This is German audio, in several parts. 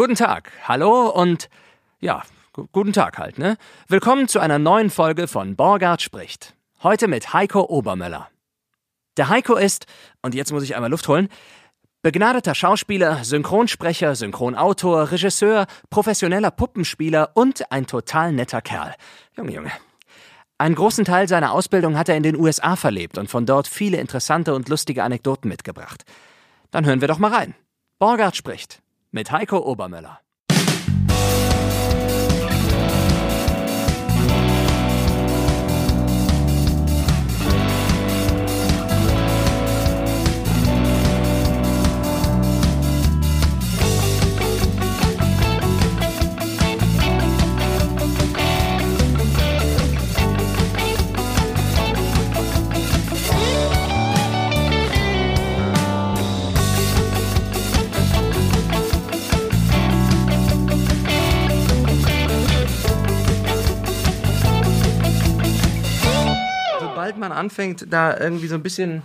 Guten Tag, hallo und ja, gu- guten Tag halt, ne? Willkommen zu einer neuen Folge von Borgard spricht. Heute mit Heiko Obermöller. Der Heiko ist, und jetzt muss ich einmal Luft holen, begnadeter Schauspieler, Synchronsprecher, Synchronautor, Regisseur, professioneller Puppenspieler und ein total netter Kerl. Junge, Junge. Einen großen Teil seiner Ausbildung hat er in den USA verlebt und von dort viele interessante und lustige Anekdoten mitgebracht. Dann hören wir doch mal rein. Borgard spricht mit Heiko Obermöller. Sobald man anfängt, da irgendwie so ein bisschen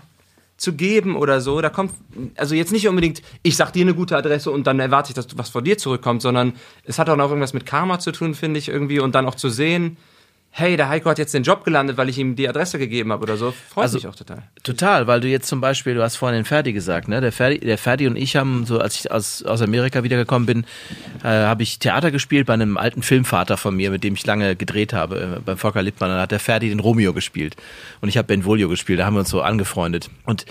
zu geben oder so, da kommt, also jetzt nicht unbedingt, ich sag dir eine gute Adresse und dann erwarte ich, dass was von dir zurückkommt, sondern es hat auch noch irgendwas mit Karma zu tun, finde ich irgendwie, und dann auch zu sehen, hey, der Heiko hat jetzt den Job gelandet, weil ich ihm die Adresse gegeben habe oder so, freut Also- mich auch total. Total, weil du jetzt zum Beispiel, du hast vorhin den Ferdi gesagt, ne? Der Ferdi, der Ferdi und ich haben, so als ich aus, aus Amerika wiedergekommen bin, äh, habe ich Theater gespielt bei einem alten Filmvater von mir, mit dem ich lange gedreht habe, äh, beim Volker Lippmann. Dann hat der Ferdi den Romeo gespielt und ich habe Benvolio gespielt. Da haben wir uns so angefreundet. Und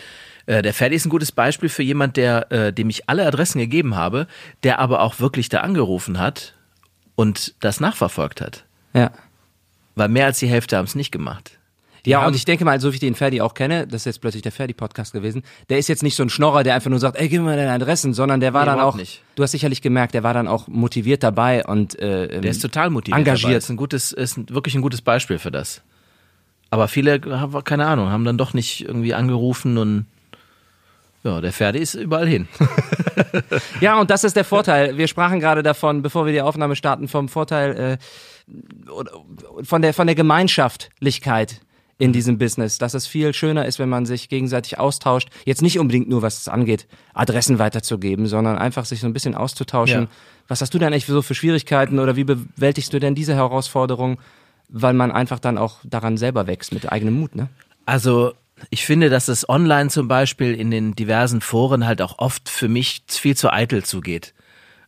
äh, der Ferdi ist ein gutes Beispiel für jemand, der, äh, dem ich alle Adressen gegeben habe, der aber auch wirklich da angerufen hat und das nachverfolgt hat. Ja. Weil mehr als die Hälfte haben es nicht gemacht. Die Ja, und ich denke mal, so wie ich den Ferdi auch kenne, das ist jetzt plötzlich der Ferdi-Podcast gewesen, der ist jetzt nicht so ein Schnorrer, der einfach nur sagt, ey, gib mir mal deine Adressen, sondern der war Nee, dann auch, nicht. du hast sicherlich gemerkt, der war dann auch motiviert dabei und äh, Der ist total motiviert. engagiert. Dabei. Ist ein gutes, ist ein, wirklich ein gutes Beispiel für das. Aber viele haben keine Ahnung, haben dann doch nicht irgendwie angerufen und ja, der Ferdi ist überall hin. Ja, und das ist der Vorteil. Wir sprachen gerade davon, bevor wir die Aufnahme starten, vom Vorteil äh, von der von der Gemeinschaftlichkeit in diesem Business, dass es viel schöner ist, wenn man sich gegenseitig austauscht. Jetzt nicht unbedingt nur, was es angeht, Adressen weiterzugeben, sondern einfach sich so ein bisschen auszutauschen. Ja. Was hast du denn eigentlich so für Schwierigkeiten oder wie bewältigst du denn diese Herausforderung? Weil man einfach dann auch daran selber wächst mit eigenem Mut, ne? Also ich finde, dass es online zum Beispiel in den diversen Foren halt auch oft für mich viel zu eitel zugeht.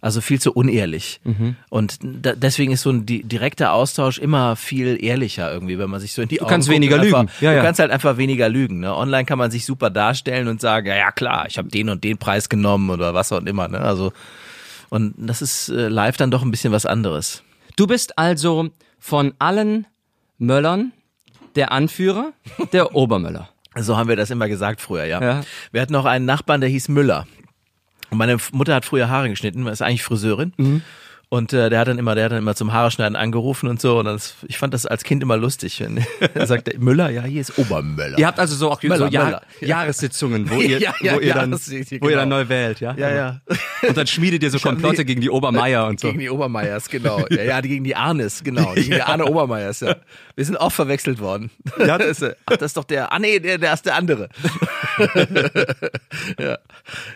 Also viel zu unehrlich. Mhm. Und da, deswegen ist so ein di direkter Austausch immer viel ehrlicher irgendwie, wenn man sich so in die Augen kannst guckt weniger und einfach, lügen. Ja, du ja. kannst halt einfach weniger lügen. Ne? Online kann man sich super darstellen und sagen, ja, ja klar, ich habe den und den Preis genommen oder was auch immer. Ne? Also und das ist äh, live dann doch ein bisschen was anderes. Du bist also von allen Möllern der Anführer, der Obermöller. So haben wir das immer gesagt früher, ja. Ja. Wir hatten noch einen Nachbarn, der hieß Müller. Und meine Mutter hat früher Haare geschnitten, ist eigentlich Friseurin. Mhm. Und äh, der hat dann immer, der hat dann immer zum Haare schneiden angerufen und so. Und das, ich fand das als Kind immer lustig. Wenn er sagte, Müller, ja, hier ist Obermöller. Ihr habt also so auch Möller, so Jahr. Jahressitzungen, wo ihr, Ja, ja, wo ihr, dann, Jahressitzungen, wo ihr dann genau. neu wählt, ja? ja, ja. Und dann schmiedet ihr so Komplotte gegen die Obermeier und so. Gegen die Obermeiers, genau. Ja, ja, die gegen die Arnes, genau. Gegen die Arne Obermeiers, ja. Wir sind oft verwechselt worden. Ja, das ist, ach, das ist doch der, ah nee, der, der ist der andere. ja.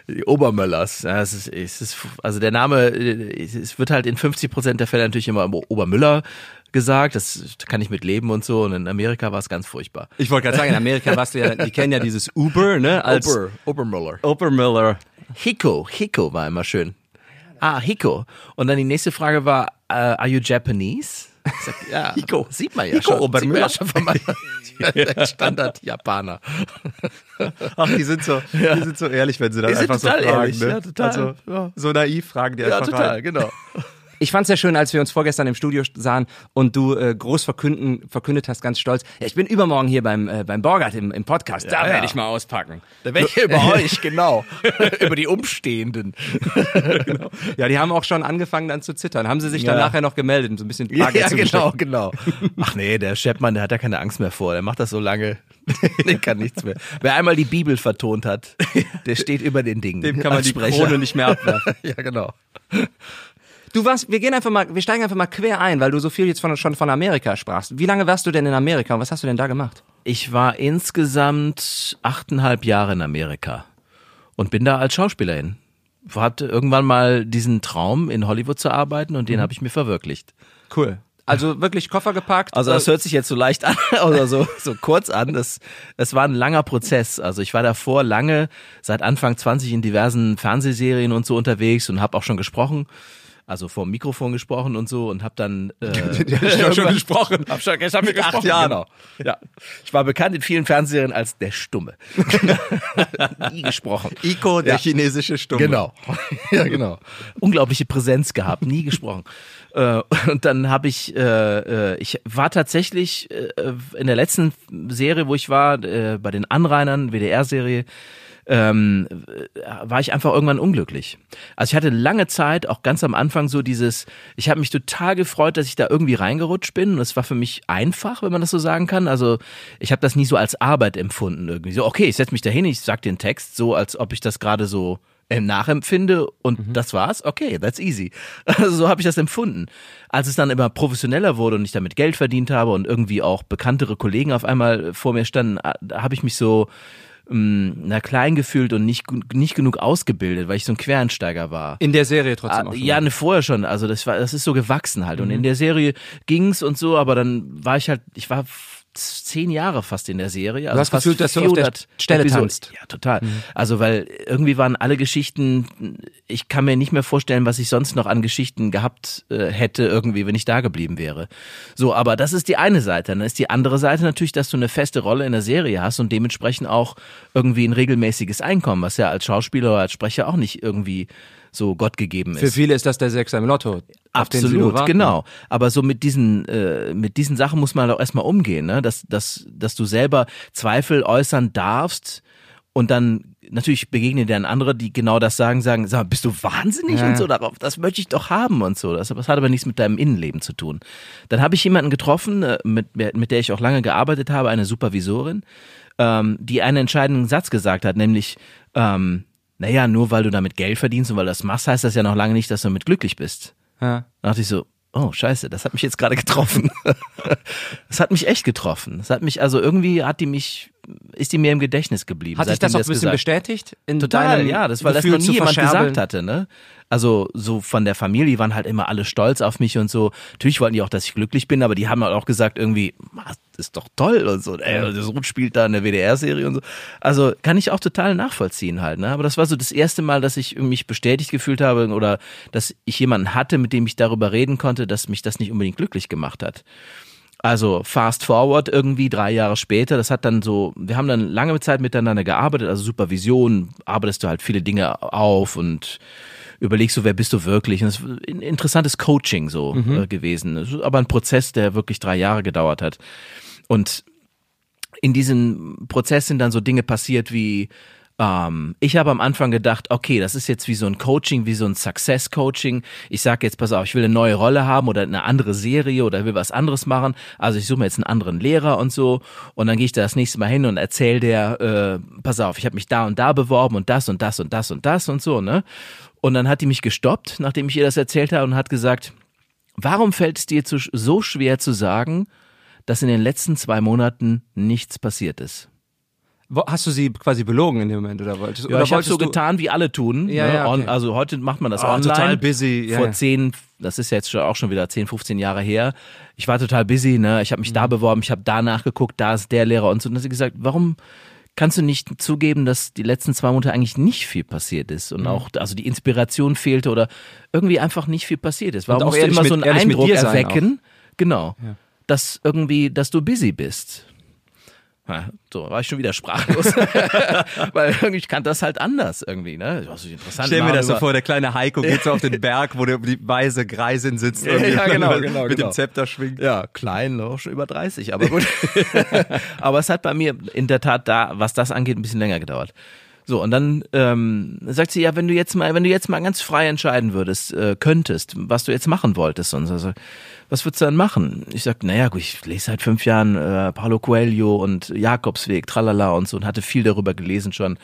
Die Obermöllers. Ja, es ist, es ist, also der Name, es wird halt in 50 Prozent der Fälle natürlich immer Obermüller gesagt. Das kann ich mit leben und so. Und in Amerika war es ganz furchtbar. Ich wollte gerade sagen, in Amerika warst du ja, die kennen ja dieses Uber, ne? Als Ober, Obermüller. Obermüller. Hiko, Hiko war immer schön. Ah, Hiko. Und dann die nächste Frage war, äh, are you Japanese? Sag, ja, Hiko. Sieht man ja Hiko schon. Obermüller. Sieht man ja schon von Standard-Japaner. Ach, die sind so, die sind so ehrlich, wenn sie dann Die sind einfach so total fragen, ehrlich, ne? ja, total. Also, Ja. so naiv fragen die Ja, einfach total, rein. genau. Ich fand's ja schön, als wir uns vorgestern im Studio sahen und du äh, groß verkünden, verkündet hast, ganz stolz, ja, ich bin übermorgen hier beim, äh, beim Borgert im, im Podcast, da Ja, werde ja. ich mal auspacken. Da wäre ich über euch, genau. über die Umstehenden. Ja, die haben auch schon angefangen dann zu zittern. Haben sie sich dann nachher noch gemeldet, so ein bisschen Ja, Bargeld ja genau, genau. Ach nee, der Scheppmann, der hat ja keine Angst mehr vor. Der macht das so lange. der kann nichts mehr. Wer einmal die Bibel vertont hat, der steht über den Dingen. Dem kann man die. Krone nicht mehr abwerfen. Ja, genau. Du warst, wir gehen einfach mal, wir steigen einfach mal quer ein, weil du so viel jetzt von, schon von Amerika sprachst. Wie lange warst du denn in Amerika und was hast du denn da gemacht? Ich war insgesamt achteinhalb Jahre in Amerika und bin da als Schauspieler hin. hatte irgendwann mal diesen Traum, in Hollywood zu arbeiten und den Mhm. habe ich mir verwirklicht. Cool. Also wirklich Koffer gepackt. Also das hört sich jetzt so leicht an oder so, so kurz an. Das, das war ein langer Prozess. Also ich war davor lange, seit Anfang 20 in diversen Fernsehserien und so unterwegs und habe auch schon gesprochen. Also vor dem Mikrofon gesprochen und so und habe dann äh, Ich hab schon gesprochen. Hab schon, jetzt hab ich Mit acht gesprochen, Jahren. Genau. Ja. Ich war bekannt in vielen Fernsehserien als der Stumme. Nie gesprochen. Iko, der Ja. chinesische Stumme. Genau. ja, genau. Unglaubliche Präsenz gehabt, nie gesprochen. Äh, und dann habe ich, äh, äh, ich war tatsächlich äh, in der letzten Serie, wo ich war, äh, bei den Anrainern, WDR-Serie, ähm, äh, war ich einfach irgendwann unglücklich. Also ich hatte lange Zeit, auch ganz am Anfang so dieses, ich habe mich total gefreut, dass ich da irgendwie reingerutscht bin und es war für mich einfach, wenn man das so sagen kann. Also ich habe das nie so als Arbeit empfunden irgendwie. So, okay, ich setze mich da hin, ich sag den Text so, als ob ich das gerade so äh, nachempfinde und das war's. Okay, that's easy. Also so habe ich das empfunden. Als es dann immer professioneller wurde und ich damit Geld verdient habe und irgendwie auch bekanntere Kollegen auf einmal vor mir standen, äh, da habe ich mich so mh, na klein gefühlt und nicht nicht genug ausgebildet, weil ich so ein Quereinsteiger war. In der Serie trotzdem Ah, auch schon. ja, ne, vorher schon. Also das war, das ist so gewachsen halt. Und in der Serie ging's und so, aber dann war ich halt, ich war zehn Jahre fast in der Serie. Also hast fast gefühlt, dass du auf der 400 Stelle Episoden. tanzt. Ja, total. Also weil irgendwie waren alle Geschichten, ich kann mir nicht mehr vorstellen, was ich sonst noch an Geschichten gehabt äh, hätte irgendwie, wenn ich da geblieben wäre. So, aber das ist die eine Seite. Dann ist die andere Seite natürlich, dass du eine feste Rolle in der Serie hast und dementsprechend auch irgendwie ein regelmäßiges Einkommen, was ja als Schauspieler oder als Sprecher auch nicht irgendwie so Gott gegeben ist. Für viele ist das der Sechser im Lotto. Absolut, genau. Aber so mit diesen, äh, mit diesen Sachen muss man doch erstmal umgehen, ne? dass, dass, dass du selber Zweifel äußern darfst und dann natürlich begegnen dir dann andere, die genau das sagen, sagen, sag, bist du wahnsinnig Ja, und so darauf, das möchte ich doch haben und so. Das, das hat aber nichts mit deinem Innenleben zu tun. Dann habe ich jemanden getroffen, äh, mit, mit der ich auch lange gearbeitet habe, eine Supervisorin, ähm, die einen entscheidenden Satz gesagt hat, nämlich, ähm, naja, nur weil du damit Geld verdienst und weil du das machst, heißt das ja noch lange nicht, dass du damit glücklich bist. Ja. Da dachte ich so, oh scheiße, das hat mich jetzt gerade getroffen. das hat mich echt getroffen. Das hat mich, also irgendwie hat die mich, ist die mir im Gedächtnis geblieben. Hat dich seitdem das auch ein bisschen gesagt. bestätigt? Total, ja, das, weil das Gefühl noch nie jemand gesagt hatte, ne? Also so von der Familie waren halt immer alle stolz auf mich und so. Natürlich wollten die auch, dass ich glücklich bin, aber die haben halt auch gesagt irgendwie, "Ma, das ist doch toll und so. Ey, das Ruth spielt da in der WDR-Serie und so. Also kann ich auch total nachvollziehen halt, ne? Aber das war so das erste Mal, dass ich mich bestätigt gefühlt habe oder dass ich jemanden hatte, mit dem ich darüber reden konnte, dass mich das nicht unbedingt glücklich gemacht hat. Also fast forward irgendwie drei Jahre später, das hat dann so, wir haben dann lange Zeit miteinander gearbeitet, also Supervision, arbeitest du halt viele Dinge auf und überlegst du, wer bist du wirklich? Und es ist ein interessantes Coaching so äh, gewesen. Es ist aber ein Prozess, der wirklich drei Jahre gedauert hat. Und in diesem Prozess sind dann so Dinge passiert wie, ähm, ich habe am Anfang gedacht, okay, das ist jetzt wie so ein Coaching, wie so ein Success-Coaching. Ich sage jetzt, pass auf, ich will eine neue Rolle haben oder eine andere Serie oder will was anderes machen. Also ich suche mir jetzt einen anderen Lehrer und so. Und dann gehe ich da das nächste Mal hin und erzähle der, äh, pass auf, ich habe mich da und da beworben und das und das und das und das und so, ne? Und dann hat die mich gestoppt, nachdem ich ihr das erzählt habe und hat gesagt, warum fällt es dir so schwer zu sagen, dass in den letzten zwei Monaten nichts passiert ist? Hast du sie quasi belogen in dem Moment oder wolltest Ja, oder ich habe wolltest so du getan, wie alle tun. Ja, ne? ja, okay. Also heute macht man das Ah, online. total busy, ja, Vor ja. zehn, das ist ja jetzt auch schon wieder 10, 15 Jahre her. Ich war total busy, ne? Ich habe mich da Mhm. beworben, ich habe da nachgeguckt, da ist der Lehrer und so. Und dann hat sie gesagt, warum kannst du nicht zugeben, dass die letzten zwei Monate eigentlich nicht viel passiert ist Mhm. und auch also die Inspiration fehlte oder irgendwie einfach nicht viel passiert ist. Warum musst du immer so mit- einen ehrlich mit Eindruck erwecken? Genau. Dass irgendwie, dass du busy bist. So, war ich schon wieder sprachlos. Weil irgendwie, ich kannte das halt anders irgendwie, ne? Das interessant. Stell mir das so vor, der kleine Heiko geht so auf den Berg, wo die weise Greisin sitzt Ja, ja, und genau, mit genau, dem genau. Zepter schwingt. Ja, klein, auch schon über 30, aber gut. aber es hat bei mir in der Tat da, was das angeht, ein bisschen länger gedauert. So, und dann ähm, sagt sie, ja, wenn du jetzt mal, wenn du jetzt mal ganz frei entscheiden würdest, äh, könntest, was du jetzt machen wolltest, und so, was würdest du dann machen? Ich sag, naja, gut, ich lese seit fünf Jahren äh, Paulo Coelho und Jakobsweg, tralala und so und hatte viel darüber gelesen schon.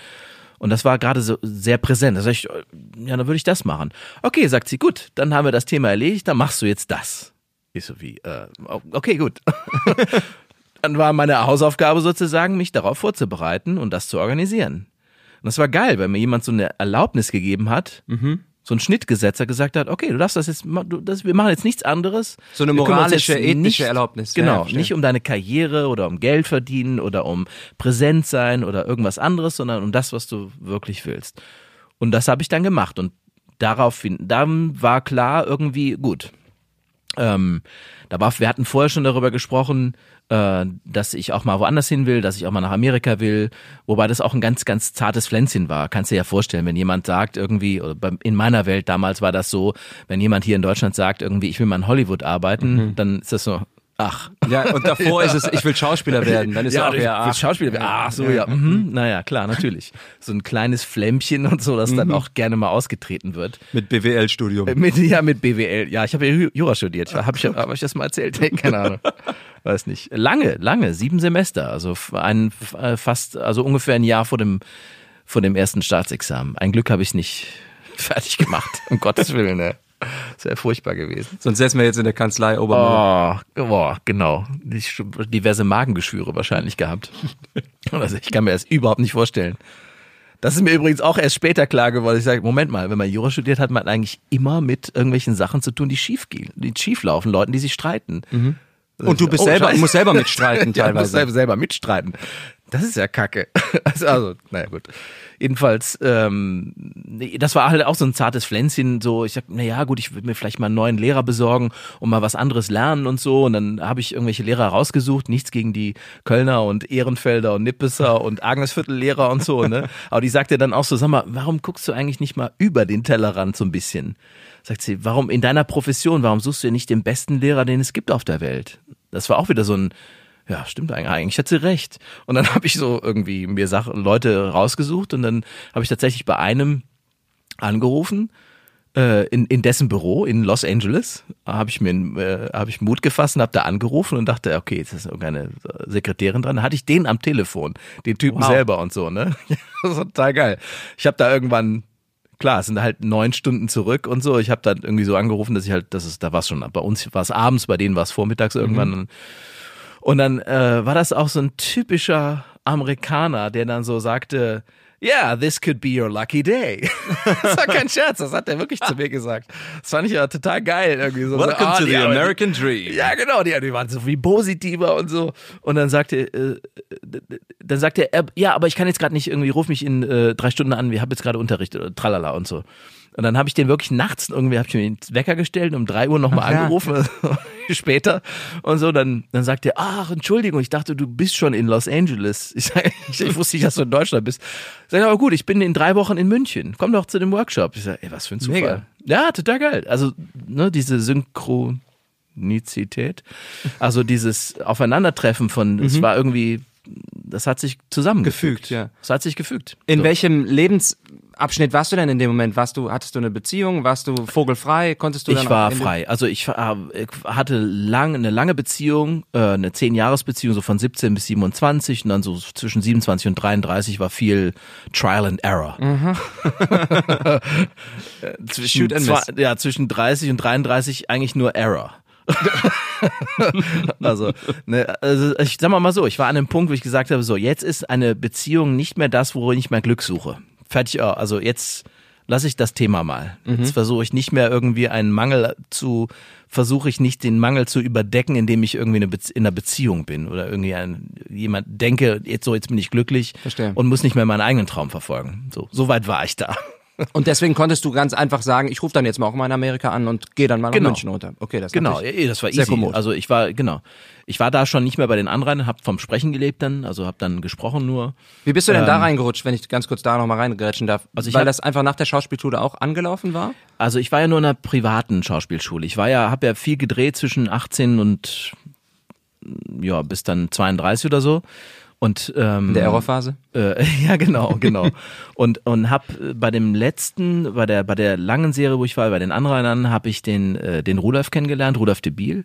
Und das war gerade so sehr präsent. Da sag ich, ja, dann würde ich das machen. Okay, sagt sie, gut, dann haben wir das Thema erledigt, dann machst du jetzt das. Ich so wie, äh, okay, gut. dann war meine Hausaufgabe sozusagen, mich darauf vorzubereiten und das zu organisieren. Das war geil, weil mir jemand so eine Erlaubnis gegeben hat, so ein Schnittgesetzer gesagt hat, okay, du darfst das jetzt, du, das, wir machen jetzt nichts anderes. So eine moralische, jetzt ethische nicht- Erlaubnis. Genau, ja, nicht um deine Karriere oder um Geld verdienen oder um präsent sein oder irgendwas anderes, sondern um das, was du wirklich willst. Und das habe ich dann gemacht und daraufhin, dann war klar irgendwie gut. Ähm, da war, wir hatten vorher schon darüber gesprochen, äh, dass ich auch mal woanders hin will, dass ich auch mal nach Amerika will, wobei das auch ein ganz, ganz zartes Pflänzchen war. Kannst dir ja vorstellen, wenn jemand sagt irgendwie, oder bei- in meiner Welt damals war das so, wenn jemand hier in Deutschland sagt irgendwie, ich will mal in Hollywood arbeiten, dann ist das so, ach, Ja, und davor ist es, ich will Schauspieler werden. Dann ist ja, auch ich ja, will ach, Schauspieler werden. Ach so, ja. Mhm. Naja, klar, natürlich. So ein kleines Flämmchen und so, das dann auch gerne mal ausgetreten wird. mit BWL-Studium. Äh, Mit, ja, mit BWL. Ja, ich habe ja Ju- Jura studiert. Habe ich, hab ich das mal erzählt? Keine Ahnung. Weiß nicht. Lange, lange, sieben Semester. Also ein, äh, fast, also ungefähr ein Jahr vor dem, vor dem ersten Staatsexamen. Ein Glück habe ich nicht fertig gemacht. Um Gottes Willen, ne? Sehr furchtbar gewesen. Sonst säßen wir jetzt in der Kanzlei Obermauer. Oh, boah, genau. Diverse Magengeschwüre wahrscheinlich gehabt. Also ich kann mir das überhaupt nicht vorstellen. Das ist mir übrigens auch erst später klar geworden. Ich sage, Moment mal, wenn man Jura studiert, hat man eigentlich immer mit irgendwelchen Sachen zu tun, die schief gehen, die schief laufen, Leuten, die sich streiten. Und du bist Oh, selber, musst selber mitstreiten Ja, du musst teilweise. selber mitstreiten. Das ist ja kacke. Also, also naja, gut. Jedenfalls, ähm, das war halt auch so ein zartes Pflänzchen. So, ich sag, na ja, gut, ich würde mir vielleicht mal einen neuen Lehrer besorgen und mal was anderes lernen und so. Und dann habe ich irgendwelche Lehrer rausgesucht. Nichts gegen die Kölner und Ehrenfelder und Nippeser und Agnesviertel-Lehrer und so, ne? Aber die sagte dann auch so, sag mal, warum guckst du eigentlich nicht mal über den Tellerrand so ein bisschen? Sagt sie, warum in deiner Profession, warum suchst du dir nicht den besten Lehrer, den es gibt auf der Welt? Das war auch wieder so ein, ja, stimmt eigentlich, eigentlich hat sie recht. Und dann habe ich so irgendwie mir Sachen, Leute rausgesucht und dann habe ich tatsächlich bei einem angerufen, äh, in, in dessen Büro in Los Angeles, habe ich mir äh, habe ich Mut gefasst und habe da angerufen und dachte, okay, jetzt ist irgendeine Sekretärin dran. Dann hatte ich den am Telefon, den Typen Wow. selber und so, ne? das war total geil. Ich habe da irgendwann klar, es sind halt neun Stunden zurück und so. Ich habe dann irgendwie so angerufen, dass ich halt, das ist, da war es schon, bei uns war es abends, bei denen war es vormittags irgendwann. Und dann äh, war das auch so ein typischer Amerikaner, der dann so sagte, yeah, this could be your lucky day. das war kein Scherz, das hat er wirklich zu mir gesagt. Das fand ich ja total geil. Irgendwie so, Welcome so, ah, to the haben- American Dream. ja, genau, die, die waren so viel positiver und so. Und dann sagte, äh, dann sagte er, ja, aber ich kann jetzt gerade nicht irgendwie, ruf mich in äh, drei Stunden an, wir haben jetzt gerade Unterricht oder tralala und so. Und dann habe ich den wirklich nachts irgendwie, habe ich mir den Wecker gestellt, um drei Uhr nochmal ja. angerufen, später und so. Dann, dann sagte er, ach, Entschuldigung, ich dachte, du bist schon in Los Angeles. Ich, sag, ich, ich wusste nicht, dass du in Deutschland bist. Sag aber gut, ich bin in drei Wochen in München. Komm doch zu dem Workshop. Ich sag, ey, was für ein Zufall. Mega. Ja, total geil. Also, ne, diese Synchronizität. Also dieses Aufeinandertreffen von, es war irgendwie, das hat sich zusammengefügt. Gefügt, ja. Es hat sich gefügt. In So. welchem Lebensabschnitt warst du denn in dem Moment? Warst du, hattest du eine Beziehung? Warst du vogelfrei? Konntest du dann Ich war frei. Also ich ich hatte lang, eine lange Beziehung, äh, eine zehn Jahres Beziehung, so von 17 bis 27 und dann so zwischen 27 und 33 war viel Trial and Error. Äh, zwischen, and ja, zwischen 30 und 33 eigentlich nur Error. also, ne, also ich sag mal mal so, ich war an einem Punkt, wo ich gesagt habe, so jetzt ist eine Beziehung nicht mehr das, worin ich mein Glück suche. Fertig, ja, also jetzt lasse ich das Thema mal. Jetzt versuche ich nicht mehr irgendwie einen Mangel zu, versuche ich nicht den Mangel zu überdecken, indem ich irgendwie eine in einer Beziehung bin oder irgendwie ein, jemand denke, jetzt so, jetzt bin ich glücklich Verstehe. und muss nicht mehr meinen eigenen Traum verfolgen. So, so weit war ich da. Und deswegen konntest du ganz einfach sagen, ich rufe dann jetzt mal auch mal in Amerika an und gehe dann mal nach Genau. München runter. Okay, das Genau, ja, eh, das war easy. kommod. Also ich war genau, ich war da schon nicht mehr bei den Anrainern, habe vom Sprechen gelebt dann, also habe dann gesprochen nur. Wie bist du denn Ähm, da reingerutscht, wenn ich ganz kurz da nochmal reingrätschen darf? Also ich Weil hab- das einfach nach der Schauspielschule auch angelaufen war? Also ich war ja nur in einer privaten Schauspielschule. Ich war ja, habe ja viel gedreht zwischen 18 und ja bis dann 32 oder so. Und ähm, In der Errorphase? Äh, ja, genau, genau. und und hab äh, bei dem letzten, bei der bei der langen Serie, wo ich war, bei den Anrainern, habe ich den äh, den Rudolf kennengelernt, Rudolf de Biel,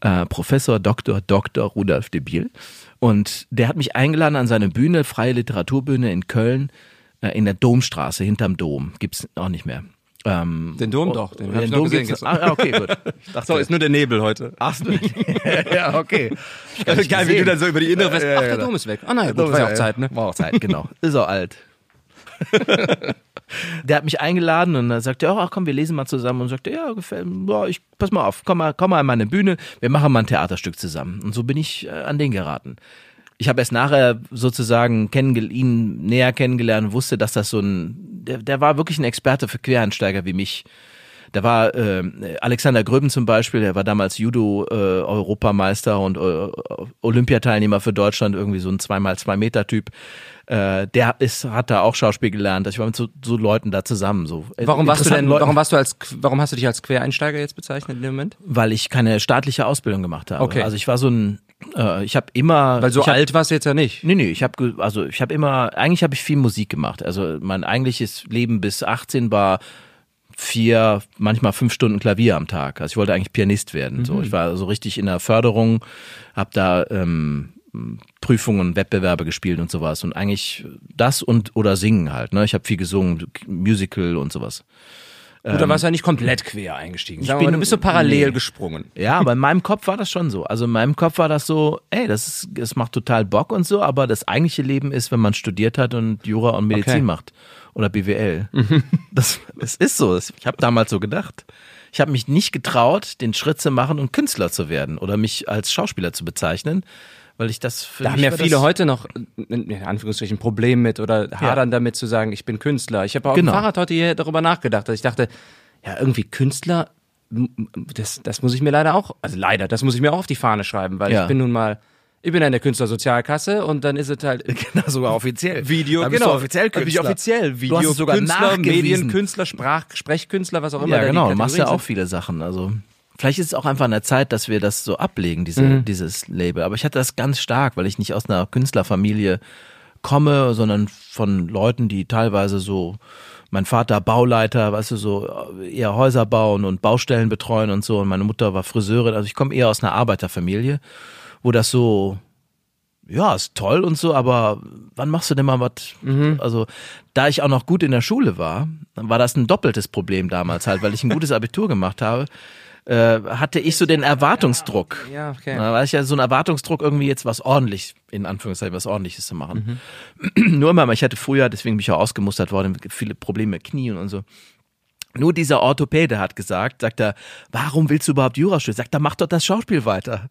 äh, Professor Dr. Dr. Rudolf de Biel. Und der hat mich eingeladen an seine Bühne, freie Literaturbühne in Köln, äh, in der Domstraße hinterm Dom. Gibt's auch nicht mehr. Ähm, Den Dom doch, den hab ich noch Dom gesehen gestern. Ah, okay, gut. Ich dachte, So, ist nur der Nebel heute. Ach, so. ja, okay. Geil, wie gesehen. du dann so über die innere West. Ja, ja, Ach, der. Dom ist weg. Ah, naja, gut, war ja ist auch Zeit, ne? War auch Zeit, genau. Ist auch alt. der hat mich eingeladen und dann sagte er, oh, ach komm, wir lesen mal zusammen und sagte, ja, gefällt mir, ich, pass mal auf, komm mal, komm mal an meine Bühne, wir machen mal ein Theaterstück zusammen. Und so bin ich äh, an den geraten. Ich habe erst nachher sozusagen ihn näher kennengelernt und wusste, dass das so ein, der, der war wirklich ein Experte für Quereinsteiger wie mich. Da war äh, Alexander Gröben zum Beispiel, der war damals Judo-Europameister äh, und äh, Olympiateilnehmer für Deutschland, irgendwie so ein zweimal zwei Meter Typ. Äh, der ist, hat da auch Schauspiel gelernt. Ich war mit so, so Leuten da zusammen. So warum warst du denn? Leuten. Warum warst du als? Warum hast du dich als Quereinsteiger jetzt bezeichnet in dem Moment? Weil ich keine staatliche Ausbildung gemacht habe. Okay. Also ich war so ein äh, ich habe immer weil so hab, alt warst du jetzt ja nicht. Nee, nee, ich habe also ich habe immer eigentlich habe ich viel Musik gemacht. Also mein eigentliches Leben bis 18 war vier, manchmal fünf Stunden Klavier am Tag. Also ich wollte eigentlich Pianist werden. Mhm. So, ich war so richtig in der Förderung, habe da ähm, Prüfungen, Wettbewerbe gespielt und sowas und eigentlich das und oder singen halt. Ne, ich habe viel gesungen, Musical und sowas. Gut, da warst du ja nicht komplett quer eingestiegen. Ich bin, du bist so parallel nee. gesprungen. Ja, aber in meinem Kopf war das schon so. Also in meinem Kopf war das so, ey, das, ist, das macht total Bock und so, aber das eigentliche Leben ist, wenn man studiert hat und Jura und Medizin okay. macht oder BWL. Mhm. Das, das ist so. Ich habe damals so gedacht. Ich habe mich nicht getraut, den Schritt zu machen und Künstler zu werden oder mich als Schauspieler zu bezeichnen, weil ich das für Da haben ja viele heute noch in Anführungsstrichen ein Problem mit oder hadern ja. damit zu sagen, ich bin Künstler. Ich habe auch genau. im Fahrrad heute hier darüber nachgedacht, dass ich dachte, ja, irgendwie Künstler, das, das muss ich mir leider auch, also leider, das muss ich mir auch auf die Fahne schreiben, weil ja. ich bin nun mal ich bin in der Künstlersozialkasse und dann ist es halt genau sogar offiziell Video dann genau offiziell Künstler. offiziell Video du hast sogar Künstler Medienkünstler Sprach Sprechkünstler was auch immer ja genau du machst ja auch viele Sachen also Vielleicht ist es auch einfach an der Zeit, dass wir das so ablegen, diese, mhm. dieses Label. Aber ich hatte das ganz stark, weil ich nicht aus einer Künstlerfamilie komme, sondern von Leuten, die teilweise so, mein Vater Bauleiter, weißt du, so eher Häuser bauen und Baustellen betreuen und so. Und meine Mutter war Friseurin. Also ich komme eher aus einer Arbeiterfamilie, wo das so, ja, ist toll und so, aber wann machst du denn mal was? Mhm. Also, da ich auch noch gut in der Schule war, war das ein doppeltes Problem damals halt, weil ich ein gutes Abitur gemacht habe äh, hatte ich so den Erwartungsdruck. Ja, okay. Da war ich ja so ein Erwartungsdruck, irgendwie jetzt was ordentlich, in Anführungszeichen, was ordentliches zu machen. Mhm. Nur mal, ich hatte früher, deswegen bin ich auch ausgemustert worden, viele Probleme mit Knien und so. Nur dieser Orthopäde hat gesagt, sagt er, warum willst du überhaupt Jura studieren? Sagt er, mach doch das Schauspiel weiter.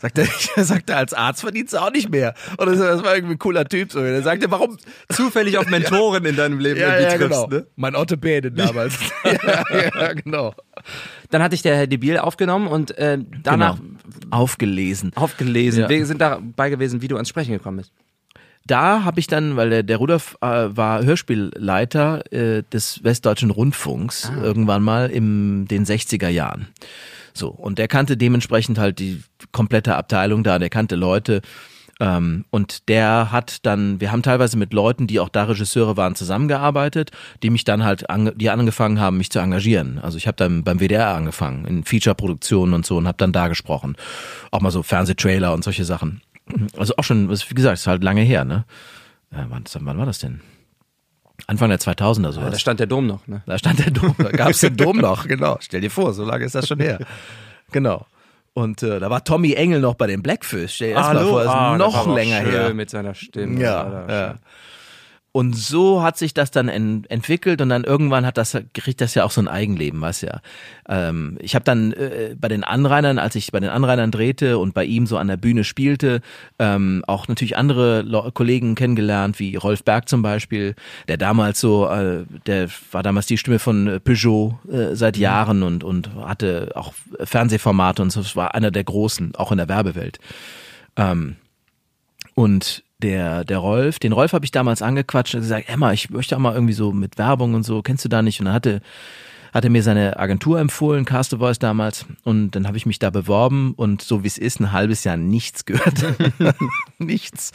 Sagt er, sagt er, als Arzt verdienst du auch nicht mehr. Und das, das war irgendwie ein cooler Typ. So. Er sagte, warum zufällig auf Mentoren in deinem Leben ja, ja, triffst, genau. ne? Mein Orthopäde damals. ja, ja, genau. Dann hatte ich der Herr Debil aufgenommen und äh, danach genau. aufgelesen. Aufgelesen. Ja. Wir sind dabei gewesen, wie du ans Sprechen gekommen bist. Da habe ich dann, weil der, der Rudolf äh, war Hörspielleiter äh, des Westdeutschen Rundfunks ah. irgendwann mal in den 60er Jahren. So, und der kannte dementsprechend halt die komplette Abteilung da, der kannte Leute. Ähm, und der hat dann, wir haben teilweise mit Leuten, die auch da Regisseure waren, zusammengearbeitet, die mich dann halt, an, die angefangen haben, mich zu engagieren. Also ich habe dann beim WDR angefangen, in Feature-Produktionen und so und habe dann da gesprochen. Auch mal so Fernsehtrailer und solche Sachen. Also auch schon, wie gesagt, ist halt lange her, ne? Ja, wann, wann war das denn? Anfang der 2000er sowas. Ja, da stand der Dom noch, ne? Da stand der Dom, da gab es den Dom noch, genau. Stell dir vor, so lange ist das schon her. Genau. Und äh, da war Tommy Engel noch bei den Blackfish. Stell dir das mal vor, ist ah, noch länger her. Mit seiner Stimme. Ja, ja. Und so hat sich das dann en entwickelt und dann irgendwann hat das kriegt das ja auch so ein Eigenleben, was ja. Ähm, ich habe dann äh, bei den Anrainern, als ich bei den Anrainern drehte und bei ihm so an der Bühne spielte, ähm, auch natürlich andere Le Kollegen kennengelernt, wie Rolf Berg zum Beispiel, der damals so, äh, der war damals die Stimme von Peugeot äh, seit mhm. Jahren und und hatte auch Fernsehformate und so. Das war einer der großen, auch in der Werbewelt. Ähm, und der, der Rolf, den Rolf habe ich damals angequatscht und gesagt, Emma, ich möchte auch mal irgendwie so mit Werbung und so, kennst du da nicht? Und dann hatte, hatte mir seine Agentur empfohlen, Cast Voice damals, und dann habe ich mich da beworben und so wie es ist, ein halbes Jahr nichts gehört. nichts.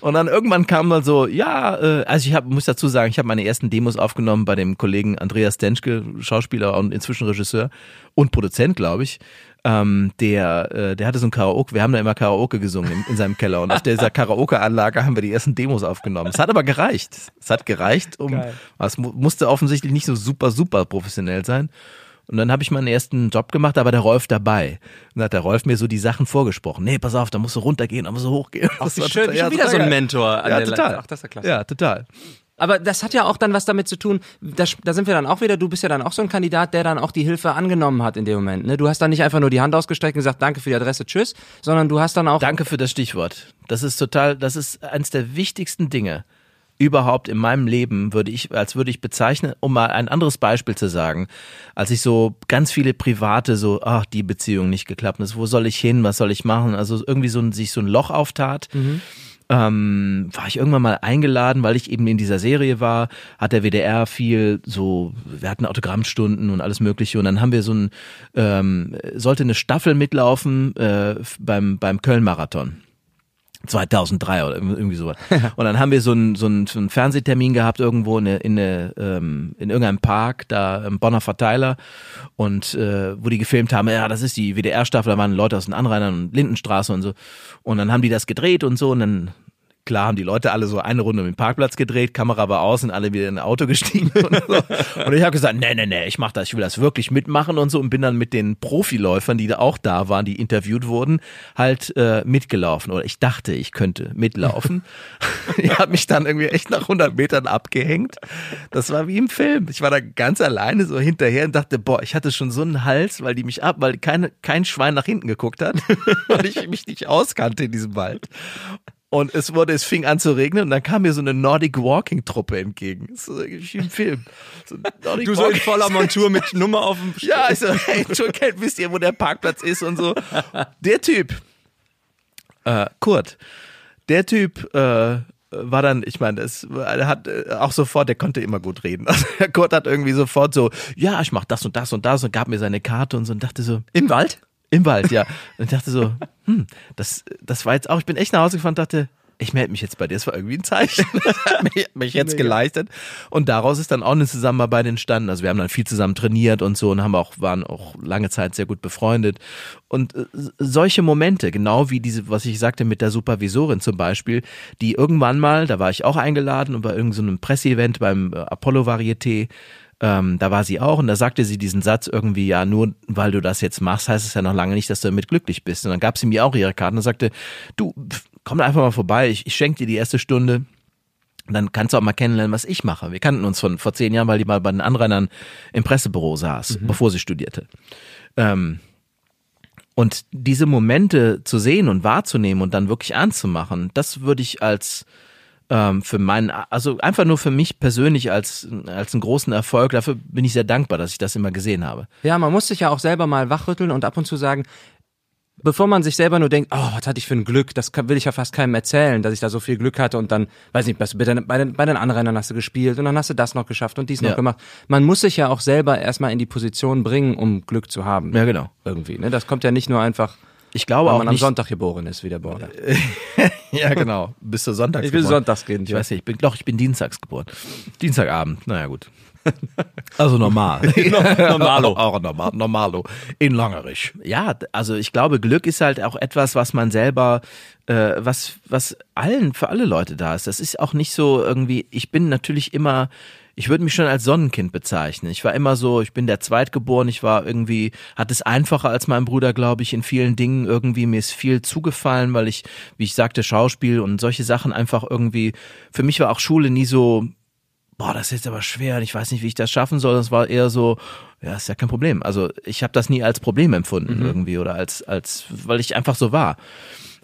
Und dann irgendwann kam dann so, ja, äh, also ich hab, muss dazu sagen, ich habe meine ersten Demos aufgenommen bei dem Kollegen Andreas Denschke, Schauspieler und inzwischen Regisseur und Produzent, glaube ich ähm, der, äh, der hatte so ein Karaoke, wir haben da immer Karaoke gesungen in, in seinem Keller und auf dieser Karaoke-Anlage haben wir die ersten Demos aufgenommen. Es hat aber gereicht. Es hat gereicht, um, es musste offensichtlich nicht so super, super professionell sein. Und dann habe ich meinen ersten Job gemacht, da war der Rolf dabei. Und dann hat der Rolf mir so die Sachen vorgesprochen. Nee, pass auf, da musst du runtergehen, da musst du hochgehen. Ach, das war schön, total, ja, wieder so ein Mentor. ja, total. Ach, das ist ja klasse. Ja, total. Aber das hat ja auch dann was damit zu tun, da, da sind wir dann auch wieder, du bist ja dann auch so ein Kandidat, der dann auch die Hilfe angenommen hat in dem Moment. Ne? Du hast dann nicht einfach nur die Hand ausgestreckt und gesagt, danke für die Adresse, tschüss, sondern du hast dann auch. Danke für das Stichwort. Das ist total, das ist eines der wichtigsten Dinge überhaupt in meinem Leben, würde ich, als würde ich bezeichnen, um mal ein anderes Beispiel zu sagen, als ich so ganz viele private, so, ach, die Beziehung nicht geklappt ist, wo soll ich hin, was soll ich machen? Also irgendwie so ein, sich so ein Loch auftat. Mhm. Ähm, war ich irgendwann mal eingeladen, weil ich eben in dieser Serie war, hat der WDR viel so, wir hatten Autogrammstunden und alles mögliche und dann haben wir so ein, ähm, sollte eine Staffel mitlaufen äh, beim, beim Köln-Marathon. 2003 oder irgendwie sowas. Und dann haben wir so einen, so einen, so einen Fernsehtermin gehabt irgendwo in, eine, in, eine, ähm, in irgendeinem Park, da im Bonner Verteiler und äh, wo die gefilmt haben, ja, das ist die WDR-Staffel, da waren Leute aus den Anrainern und Lindenstraße und so. Und dann haben die das gedreht und so und dann Klar haben die Leute alle so eine Runde um den Parkplatz gedreht, Kamera war aus und alle wieder in ein Auto gestiegen und so. Und ich habe gesagt, nee, nee, nee, ich mach das, ich will das wirklich mitmachen und so und bin dann mit den Profiläufern, die da auch da waren, die interviewt wurden, halt äh, mitgelaufen. Oder ich dachte, ich könnte mitlaufen. ich habe mich dann irgendwie echt nach 100 Metern abgehängt. Das war wie im Film. Ich war da ganz alleine so hinterher und dachte, boah, ich hatte schon so einen Hals, weil die mich ab, weil keine, kein Schwein nach hinten geguckt hat, weil ich mich nicht auskannte in diesem Wald. Und es wurde, es fing an zu regnen und dann kam mir so eine Nordic Walking Truppe entgegen. So wie im Film. So du so in voller Montur mit Nummer auf dem St Ja, also, hey, schon kennt, wisst ihr, wo der Parkplatz ist und so. Der Typ, äh, Kurt, der Typ, äh, war dann, ich meine, es er hat äh, auch sofort, der konnte immer gut reden. Also Kurt hat irgendwie sofort so, ja, ich mach das und das und das und gab mir seine Karte und so und dachte so, im Wald? Im Wald, ja. Und ich dachte so, hm, das, das war jetzt auch, ich bin echt nach Hause gefahren und dachte, ich melde mich jetzt bei dir. Das war irgendwie ein Zeichen. Mich, mich jetzt geleistet. Und daraus ist dann auch eine Zusammenarbeit entstanden. Also wir haben dann viel zusammen trainiert und so und haben auch, waren auch lange Zeit sehr gut befreundet. Und äh, solche Momente, genau wie diese, was ich sagte mit der Supervisorin zum Beispiel, die irgendwann mal, da war ich auch eingeladen und bei irgendeinem so Presseevent beim äh, Apollo Varieté, ähm, da war sie auch und da sagte sie diesen Satz irgendwie, ja, nur weil du das jetzt machst, heißt es ja noch lange nicht, dass du damit glücklich bist. Und dann gab sie mir auch ihre Karten und sagte, du, komm einfach mal vorbei, ich, ich schenke dir die erste Stunde. Dann kannst du auch mal kennenlernen, was ich mache. Wir kannten uns von vor zehn Jahren, weil die mal bei den Anrainern im Pressebüro saß, mhm. bevor sie studierte. Ähm, und diese Momente zu sehen und wahrzunehmen und dann wirklich ernst zu machen, das würde ich als ähm, für meinen, also einfach nur für mich persönlich als, als einen großen Erfolg. Dafür bin ich sehr dankbar, dass ich das immer gesehen habe. Ja, man muss sich ja auch selber mal wachrütteln und ab und zu sagen, bevor man sich selber nur denkt, oh, was hatte ich für ein Glück, das will ich ja fast keinem erzählen, dass ich da so viel Glück hatte und dann, weiß nicht, bei den, bei den, Anrainern hast du gespielt und dann hast du das noch geschafft und dies ja. noch gemacht. Man muss sich ja auch selber erstmal in die Position bringen, um Glück zu haben. Ja, genau. Irgendwie, ne? Das kommt ja nicht nur einfach ich glaube auch man nicht, am Sonntag geboren ist, wie der Border. ja, genau. Bist du sonntags Ich bin Sonntagskind. Ich weiß nicht, ich bin, doch, ich bin dienstags geboren. Dienstagabend, naja gut. Also normal. normalo. auch normal, normalo. In Langerich. Ja, also ich glaube, Glück ist halt auch etwas, was man selber, äh, was, was allen, für alle Leute da ist. Das ist auch nicht so irgendwie, ich bin natürlich immer ich würde mich schon als Sonnenkind bezeichnen. Ich war immer so, ich bin der Zweitgeboren, ich war irgendwie, hatte es einfacher als mein Bruder, glaube ich, in vielen Dingen irgendwie. Mir ist viel zugefallen, weil ich, wie ich sagte, Schauspiel und solche Sachen einfach irgendwie, für mich war auch Schule nie so, boah, das ist jetzt aber schwer, ich weiß nicht, wie ich das schaffen soll. Das war eher so, ja, ist ja kein Problem. Also ich habe das nie als Problem empfunden mhm. irgendwie oder als, als, weil ich einfach so war.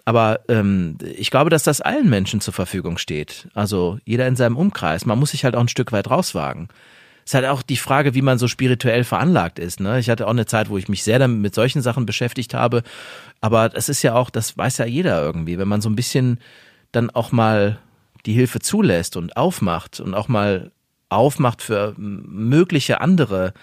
Aber ähm, ich glaube, dass das allen Menschen zur Verfügung steht. Also jeder in seinem Umkreis. Man muss sich halt auch ein Stück weit rauswagen. Es ist halt auch die Frage, wie man so spirituell veranlagt ist. Ne? Ich hatte auch eine Zeit, wo ich mich sehr damit mit solchen Sachen beschäftigt habe. Aber es ist ja auch, das weiß ja jeder irgendwie, wenn man so ein bisschen dann auch mal die Hilfe zulässt und aufmacht und auch mal aufmacht für mögliche andere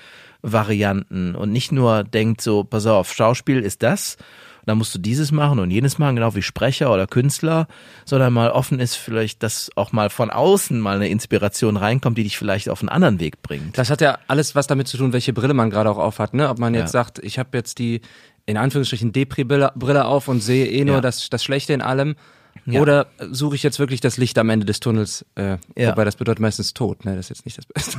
Varianten und nicht nur denkt so, pass auf, Schauspiel ist das dann musst du dieses machen und jenes machen, genau wie Sprecher oder Künstler, sondern mal offen ist vielleicht, dass auch mal von außen mal eine Inspiration reinkommt, die dich vielleicht auf einen anderen Weg bringt. Das hat ja alles was damit zu tun, welche Brille man gerade auch aufhat, ne? Ob man jetzt ja. sagt, ich habe jetzt die in Anführungsstrichen Depri-Brille auf und sehe eh nur ja. das, das Schlechte in allem Ja. Oder suche ich jetzt wirklich das Licht am Ende des Tunnels? Äh, Ja. Wobei das bedeutet meistens Tod. Ne, das ist jetzt nicht das Beste.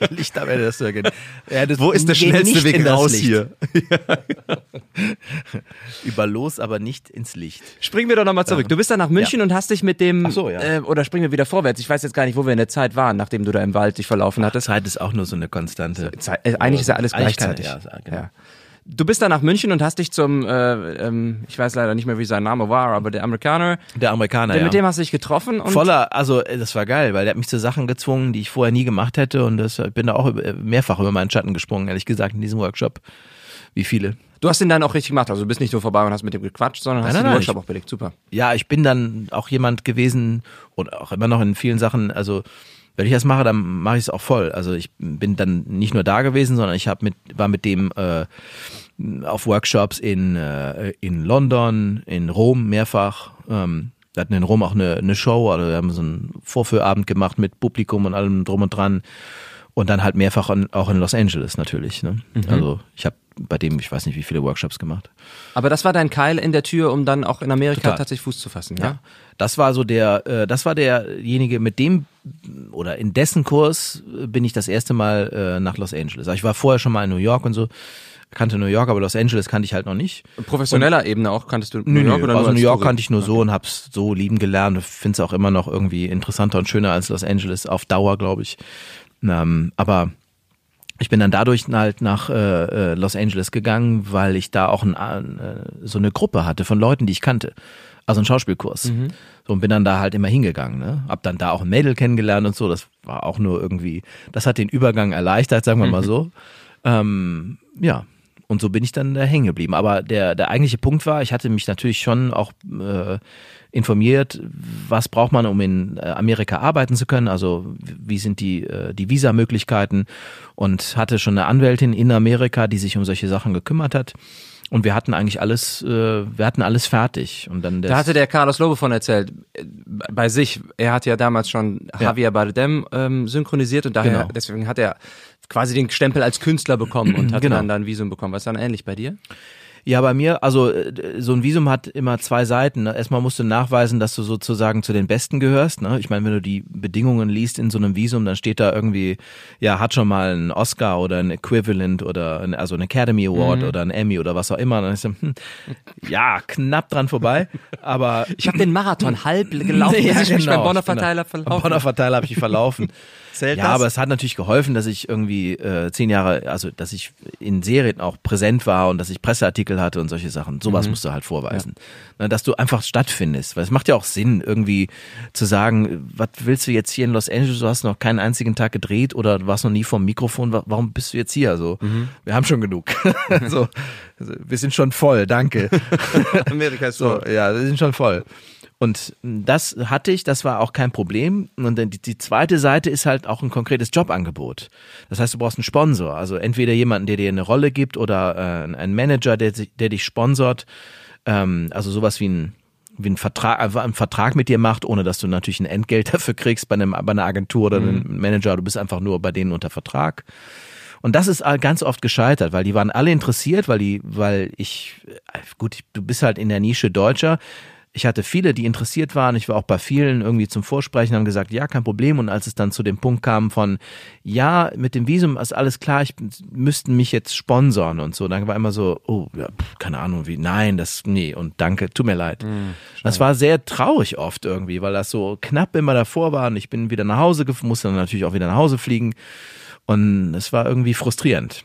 Das Licht am Ende des Tunnels. Ja, das Wo ist der schnellste Weg raus hier? Über los, aber nicht ins Licht. Springen wir doch nochmal zurück. Du bist dann nach München und hast dich mit dem, Ach so, ja. äh, oder springen wir wieder vorwärts. Ich weiß jetzt gar nicht, wo wir in der Zeit waren, nachdem du da im Wald dich verlaufen hattest. Zeit ist auch nur so eine Konstante. Zeit, äh, eigentlich ist ja alles gleichzeitig. Zeit, ja, genau. Du bist dann nach München und hast dich zum, äh, ähm, ich weiß leider nicht mehr, wie sein Name war, aber der Amerikaner, Der Amerikaner, ja. mit dem hast du dich getroffen und Voller, also äh, das war geil, weil der hat mich zu Sachen gezwungen, die ich vorher nie gemacht hätte und das, ich bin da auch mehrfach über meinen Schatten gesprungen, ehrlich gesagt, in diesem Workshop. Wie viele? du hast ihn dann auch richtig gemacht. Also du bist nicht nur vorbei und hast mit ihm gequatscht, sondern hast Nein, den nein, Workshop ich- auch belegt. Super. Ja, ich bin dann auch jemand gewesen und auch immer noch in vielen Sachen, also wenn ich das mache, dann mache ich es auch voll. Also ich bin dann nicht nur da gewesen, sondern ich hab mit, war mit dem äh, auf Workshops in, äh, in London, in Rom mehrfach. Ähm, wir hatten in Rom auch eine, eine Show, also wir haben so einen Vorführabend gemacht mit Publikum und allem drum und dran. Und dann halt mehrfach an, auch in Los Angeles natürlich. Ne? Also ich habe bei dem, ich weiß nicht, wie viele Workshops gemacht. Aber das war dein Keil in der Tür, um dann auch in Amerika Total. tatsächlich Fuß zu fassen, ja? Ja. Das war so der, äh, das war derjenige, mit dem oder in dessen Kurs äh, bin ich das erste Mal äh, nach Los Angeles. Also ich war vorher schon mal in New York und so, kannte New York, aber Los Angeles kannte ich halt noch nicht. Professioneller Ebene auch, kanntest du New Nö, York nö, oder also als New York Touri? kannte ich nur so und hab's so lieben gelernt. Finde es auch immer noch irgendwie interessanter und schöner als Los Angeles auf Dauer, glaube ich. Ähm, aber ich bin dann dadurch halt nach äh, äh, Los Angeles gegangen, weil ich da auch ein, äh, so eine Gruppe hatte von Leuten, die ich kannte. Also einen Schauspielkurs. Mhm. So und bin dann da halt immer hingegangen. Ne? Hab dann da auch ein Mädel kennengelernt und so. Das war auch nur irgendwie, das hat den Übergang erleichtert, sagen wir mal so. Ähm, ja. Und so bin ich dann da hängen geblieben. Aber der, der eigentliche Punkt war, ich hatte mich natürlich schon auch äh, informiert, was braucht man, um in äh, Amerika arbeiten zu können, also wie sind die, äh, die Visamöglichkeiten und hatte schon eine Anwältin in Amerika, die sich um solche Sachen gekümmert hat. Und wir hatten eigentlich alles, äh, wir hatten alles fertig. Und dann Da hatte der Carlos Lobe von erzählt, äh, bei sich, er hat ja damals schon Javier Bardem ähm, synchronisiert und daher, Genau. deswegen hat er quasi den Stempel als Künstler bekommen und hat Genau. dann dann ein Visum bekommen. Was ist dann ähnlich bei dir? Ja, bei mir, also äh, so ein Visum hat immer zwei Seiten. ne? Erstmal musst du nachweisen, dass du sozusagen zu den Besten gehörst. Ne? Ich meine, wenn du die Bedingungen liest in so einem Visum, dann steht da irgendwie, ja, hat schon mal einen Oscar oder ein Equivalent oder ein, also ein Academy Award oder ein Emmy oder was auch immer. Dann ist hm, ja, knapp dran vorbei. Aber Ich habe den Marathon halb gelaufen, bis ich mich beim Bonner Verteiler genau. Beim verlaufen Bonner Verteiler habe ich verlaufen. Zählt ja, das? aber es hat natürlich geholfen, dass ich irgendwie äh, zehn Jahre, also dass ich in Serien auch präsent war und dass ich Presseartikel hatte und solche Sachen. Sowas musst du halt vorweisen. Na, dass du einfach stattfindest. Weil es macht ja auch Sinn, irgendwie zu sagen, was willst du jetzt hier in Los Angeles? Du hast noch keinen einzigen Tag gedreht oder du warst noch nie vom Mikrofon. Wa- Warum bist du jetzt hier? Also, wir haben schon genug. so, also, wir sind schon voll, danke. Amerika ist So, ja, wir sind schon voll. Und das hatte ich, das war auch kein Problem. Und dann die, die zweite Seite ist halt auch ein konkretes Jobangebot. Das heißt, du brauchst einen Sponsor. Also entweder jemanden, der dir eine Rolle gibt oder äh, ein Manager, der, der dich sponsort. Ähm, also sowas wie ein wie ein Vertrag, einfach einen Vertrag mit dir macht, ohne dass du natürlich ein Entgelt dafür kriegst bei, einem, bei einer Agentur oder einem Manager. Du bist einfach nur bei denen unter Vertrag. Und das ist all- ganz oft gescheitert, weil die waren alle interessiert, weil die, weil ich, äh, gut, du bist halt in der Nische Deutscher. Ich hatte viele, die interessiert waren. Ich war auch bei vielen irgendwie zum Vorsprechen, haben gesagt, ja, kein Problem. Und als es dann zu dem Punkt kam von, ja, mit dem Visum ist alles klar, ich müssten mich jetzt sponsoren und so, dann war immer so, oh, ja, keine Ahnung, wie, nein, das, nee, und danke, tut mir leid. das war sehr traurig oft irgendwie, weil das so knapp immer davor war und ich bin wieder nach Hause, musste dann natürlich auch wieder nach Hause fliegen. Und es war irgendwie frustrierend.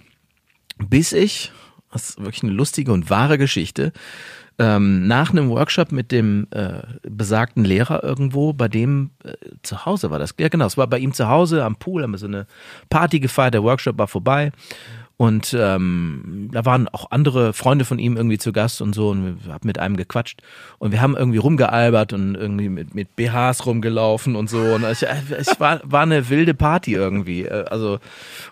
Bis ich, das ist wirklich eine lustige und wahre Geschichte, ähm, nach einem Workshop mit dem äh, besagten Lehrer irgendwo, bei dem äh, zu Hause war das. Ja, genau, es war bei ihm zu Hause am Pool, haben wir so eine Party gefeiert, der Workshop war vorbei. Und ähm, da waren auch andere Freunde von ihm irgendwie zu Gast und so und wir haben mit einem gequatscht und wir haben irgendwie rumgealbert und irgendwie mit, mit BHs rumgelaufen und so und ich, es war, war eine wilde Party irgendwie. äh, Also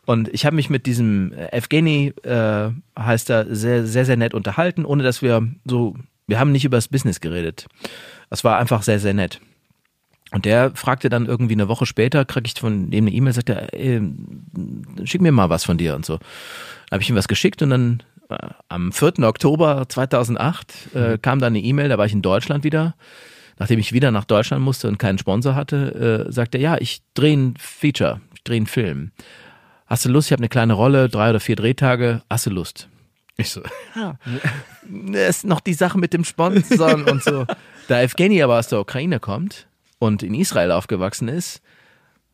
und ich habe mich mit diesem Evgeny, äh, heißt er, sehr, sehr, sehr nett unterhalten, ohne dass wir so, wir haben nicht über das Business geredet. Es war einfach sehr, sehr nett. Und der fragte dann irgendwie eine Woche später, krieg ich von dem eine E-Mail, sagt er, ey, schick mir mal was von dir und so. Dann habe ich ihm was geschickt und dann äh, am 4. Oktober 2008 äh, kam dann eine E-Mail, da war ich in Deutschland wieder. nachdem ich wieder nach Deutschland musste und keinen Sponsor hatte, äh, sagte er, ja, ich drehe ein Feature, ich drehe einen Film. Hast du Lust? Ich habe eine kleine Rolle, drei oder vier Drehtage. Hast du Lust? Ich so, ja. Das ist noch die Sache mit dem Sponsor und so. Da Evgeny aber aus der Ukraine kommt und in Israel aufgewachsen ist,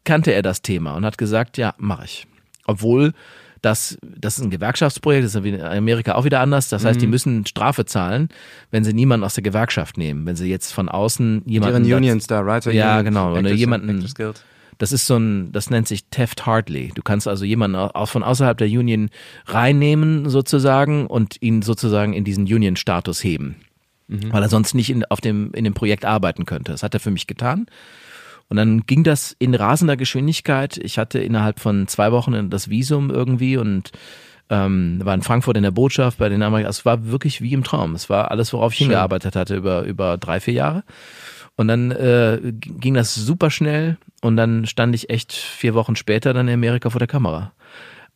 kannte er das Thema und hat gesagt, ja, mache ich. Obwohl das, das ist ein Gewerkschaftsprojekt, das ist in Amerika auch wieder anders. Das heißt, die Mhm. müssen Strafe zahlen, wenn sie niemanden aus der Gewerkschaft nehmen. Wenn sie jetzt von außen jemanden. Deren Unions da, Writer Ja, Union, genau. Actors- jemanden- Actors Guild. Das ist so ein, das nennt sich Theft Hardly. Du kannst also jemanden auch von außerhalb der Union reinnehmen sozusagen und ihn sozusagen in diesen Union-Status heben. Weil er sonst nicht in, auf dem, in dem Projekt arbeiten könnte. Das hat er für mich getan. Und dann ging das in rasender Geschwindigkeit. Ich hatte innerhalb von zwei Wochen das Visum irgendwie und ähm, war in Frankfurt in der Botschaft bei den Amerikanern. Es war wirklich wie im Traum. Es war alles, worauf ich hingearbeitet hatte über, über drei, vier Jahre. Und dann äh, ging das super schnell und dann stand ich echt vier Wochen später dann in Amerika vor der Kamera.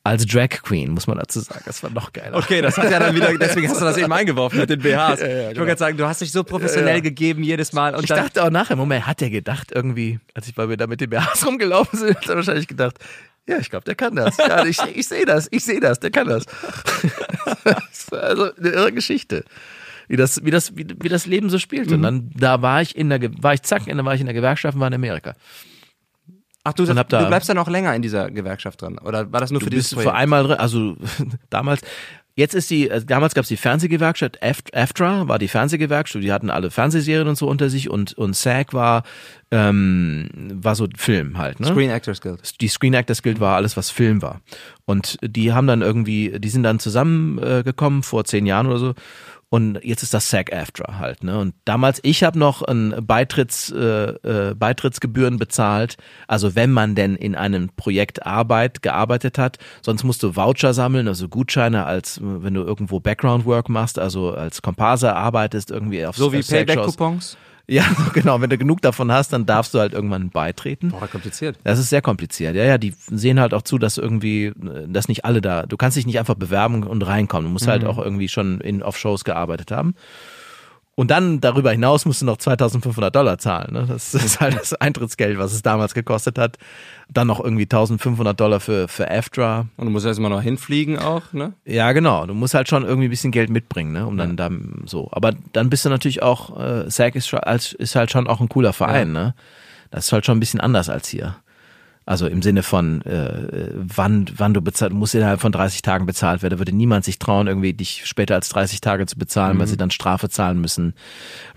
Als Drag Queen, muss man dazu sagen. Das war noch geiler. Okay, das hat ja dann wieder, deswegen hast du das eben eingeworfen mit den BHs. Ich wollte gerade sagen, du hast dich so professionell Ja, ja. gegeben jedes Mal und Ich dachte auch nachher, Moment, hat er gedacht irgendwie, als ich bei mir da mit den BHs rumgelaufen sind, hat er wahrscheinlich gedacht, ja, ich glaube, der kann das. Ja, ich, ich sehe das, ich sehe das, der kann das. das war also eine irre Geschichte. Wie das, wie das, wie, wie das Leben so spielt. Und dann, da war ich in der, war ich zack, und dann war ich in der Gewerkschaft und war in Amerika. Ach du, hab da- du bleibst dann auch länger in dieser Gewerkschaft drin oder war das nur für Du dieses bist Projekt? für einmal drin, also damals, jetzt ist die, also damals gab es die Fernsehgewerkschaft, Aft- AFTRA war die Fernsehgewerkschaft, die hatten alle Fernsehserien und so unter sich und, und SAG war, ähm, war so Film halt, ne? Screen Actors Guild. die Screen Actors Guild war alles, was Film war. Und die haben dann irgendwie, die sind dann zusammengekommen äh, vor zehn Jahren oder so. Und jetzt ist das SAG-AFTRA halt. Ne? Und damals, ich habe noch ein Beitritts, äh, äh, Beitrittsgebühren bezahlt. Also wenn man denn in einem Projekt Arbeit gearbeitet hat, sonst musst du Voucher sammeln, also Gutscheine, als äh, wenn du irgendwo Background Work machst, also als Komparser arbeitest irgendwie auf So wie. Payback-Coupons? Ja, genau. Wenn du genug davon hast, dann darfst du halt irgendwann beitreten. Boah, kompliziert. Das ist sehr kompliziert. Ja, ja, die sehen halt auch zu, dass irgendwie, äh, dass nicht alle da, du kannst dich nicht einfach bewerben und reinkommen. Du musst halt auch irgendwie schon in, auf Shows gearbeitet haben. Und dann darüber hinaus musst du noch 2500 Dollar zahlen. Ne? Das ist halt das Eintrittsgeld, was es damals gekostet hat. Dann noch irgendwie 1500 Dollar für, für AFTRA. Und du musst erstmal noch hinfliegen auch, ne? Ja, genau. Du musst halt schon irgendwie ein bisschen Geld mitbringen, ne? um dann da so. Aber dann bist du natürlich auch, äh, SAG ist, ist halt schon auch ein cooler Verein, ne? Das ist halt schon ein bisschen anders als hier. Also im Sinne von, äh, wann, wann du bezahlt, du musst innerhalb von 30 Tagen bezahlt werden. Da würde niemand sich trauen, irgendwie dich später als 30 Tage zu bezahlen, weil sie dann Strafe zahlen müssen.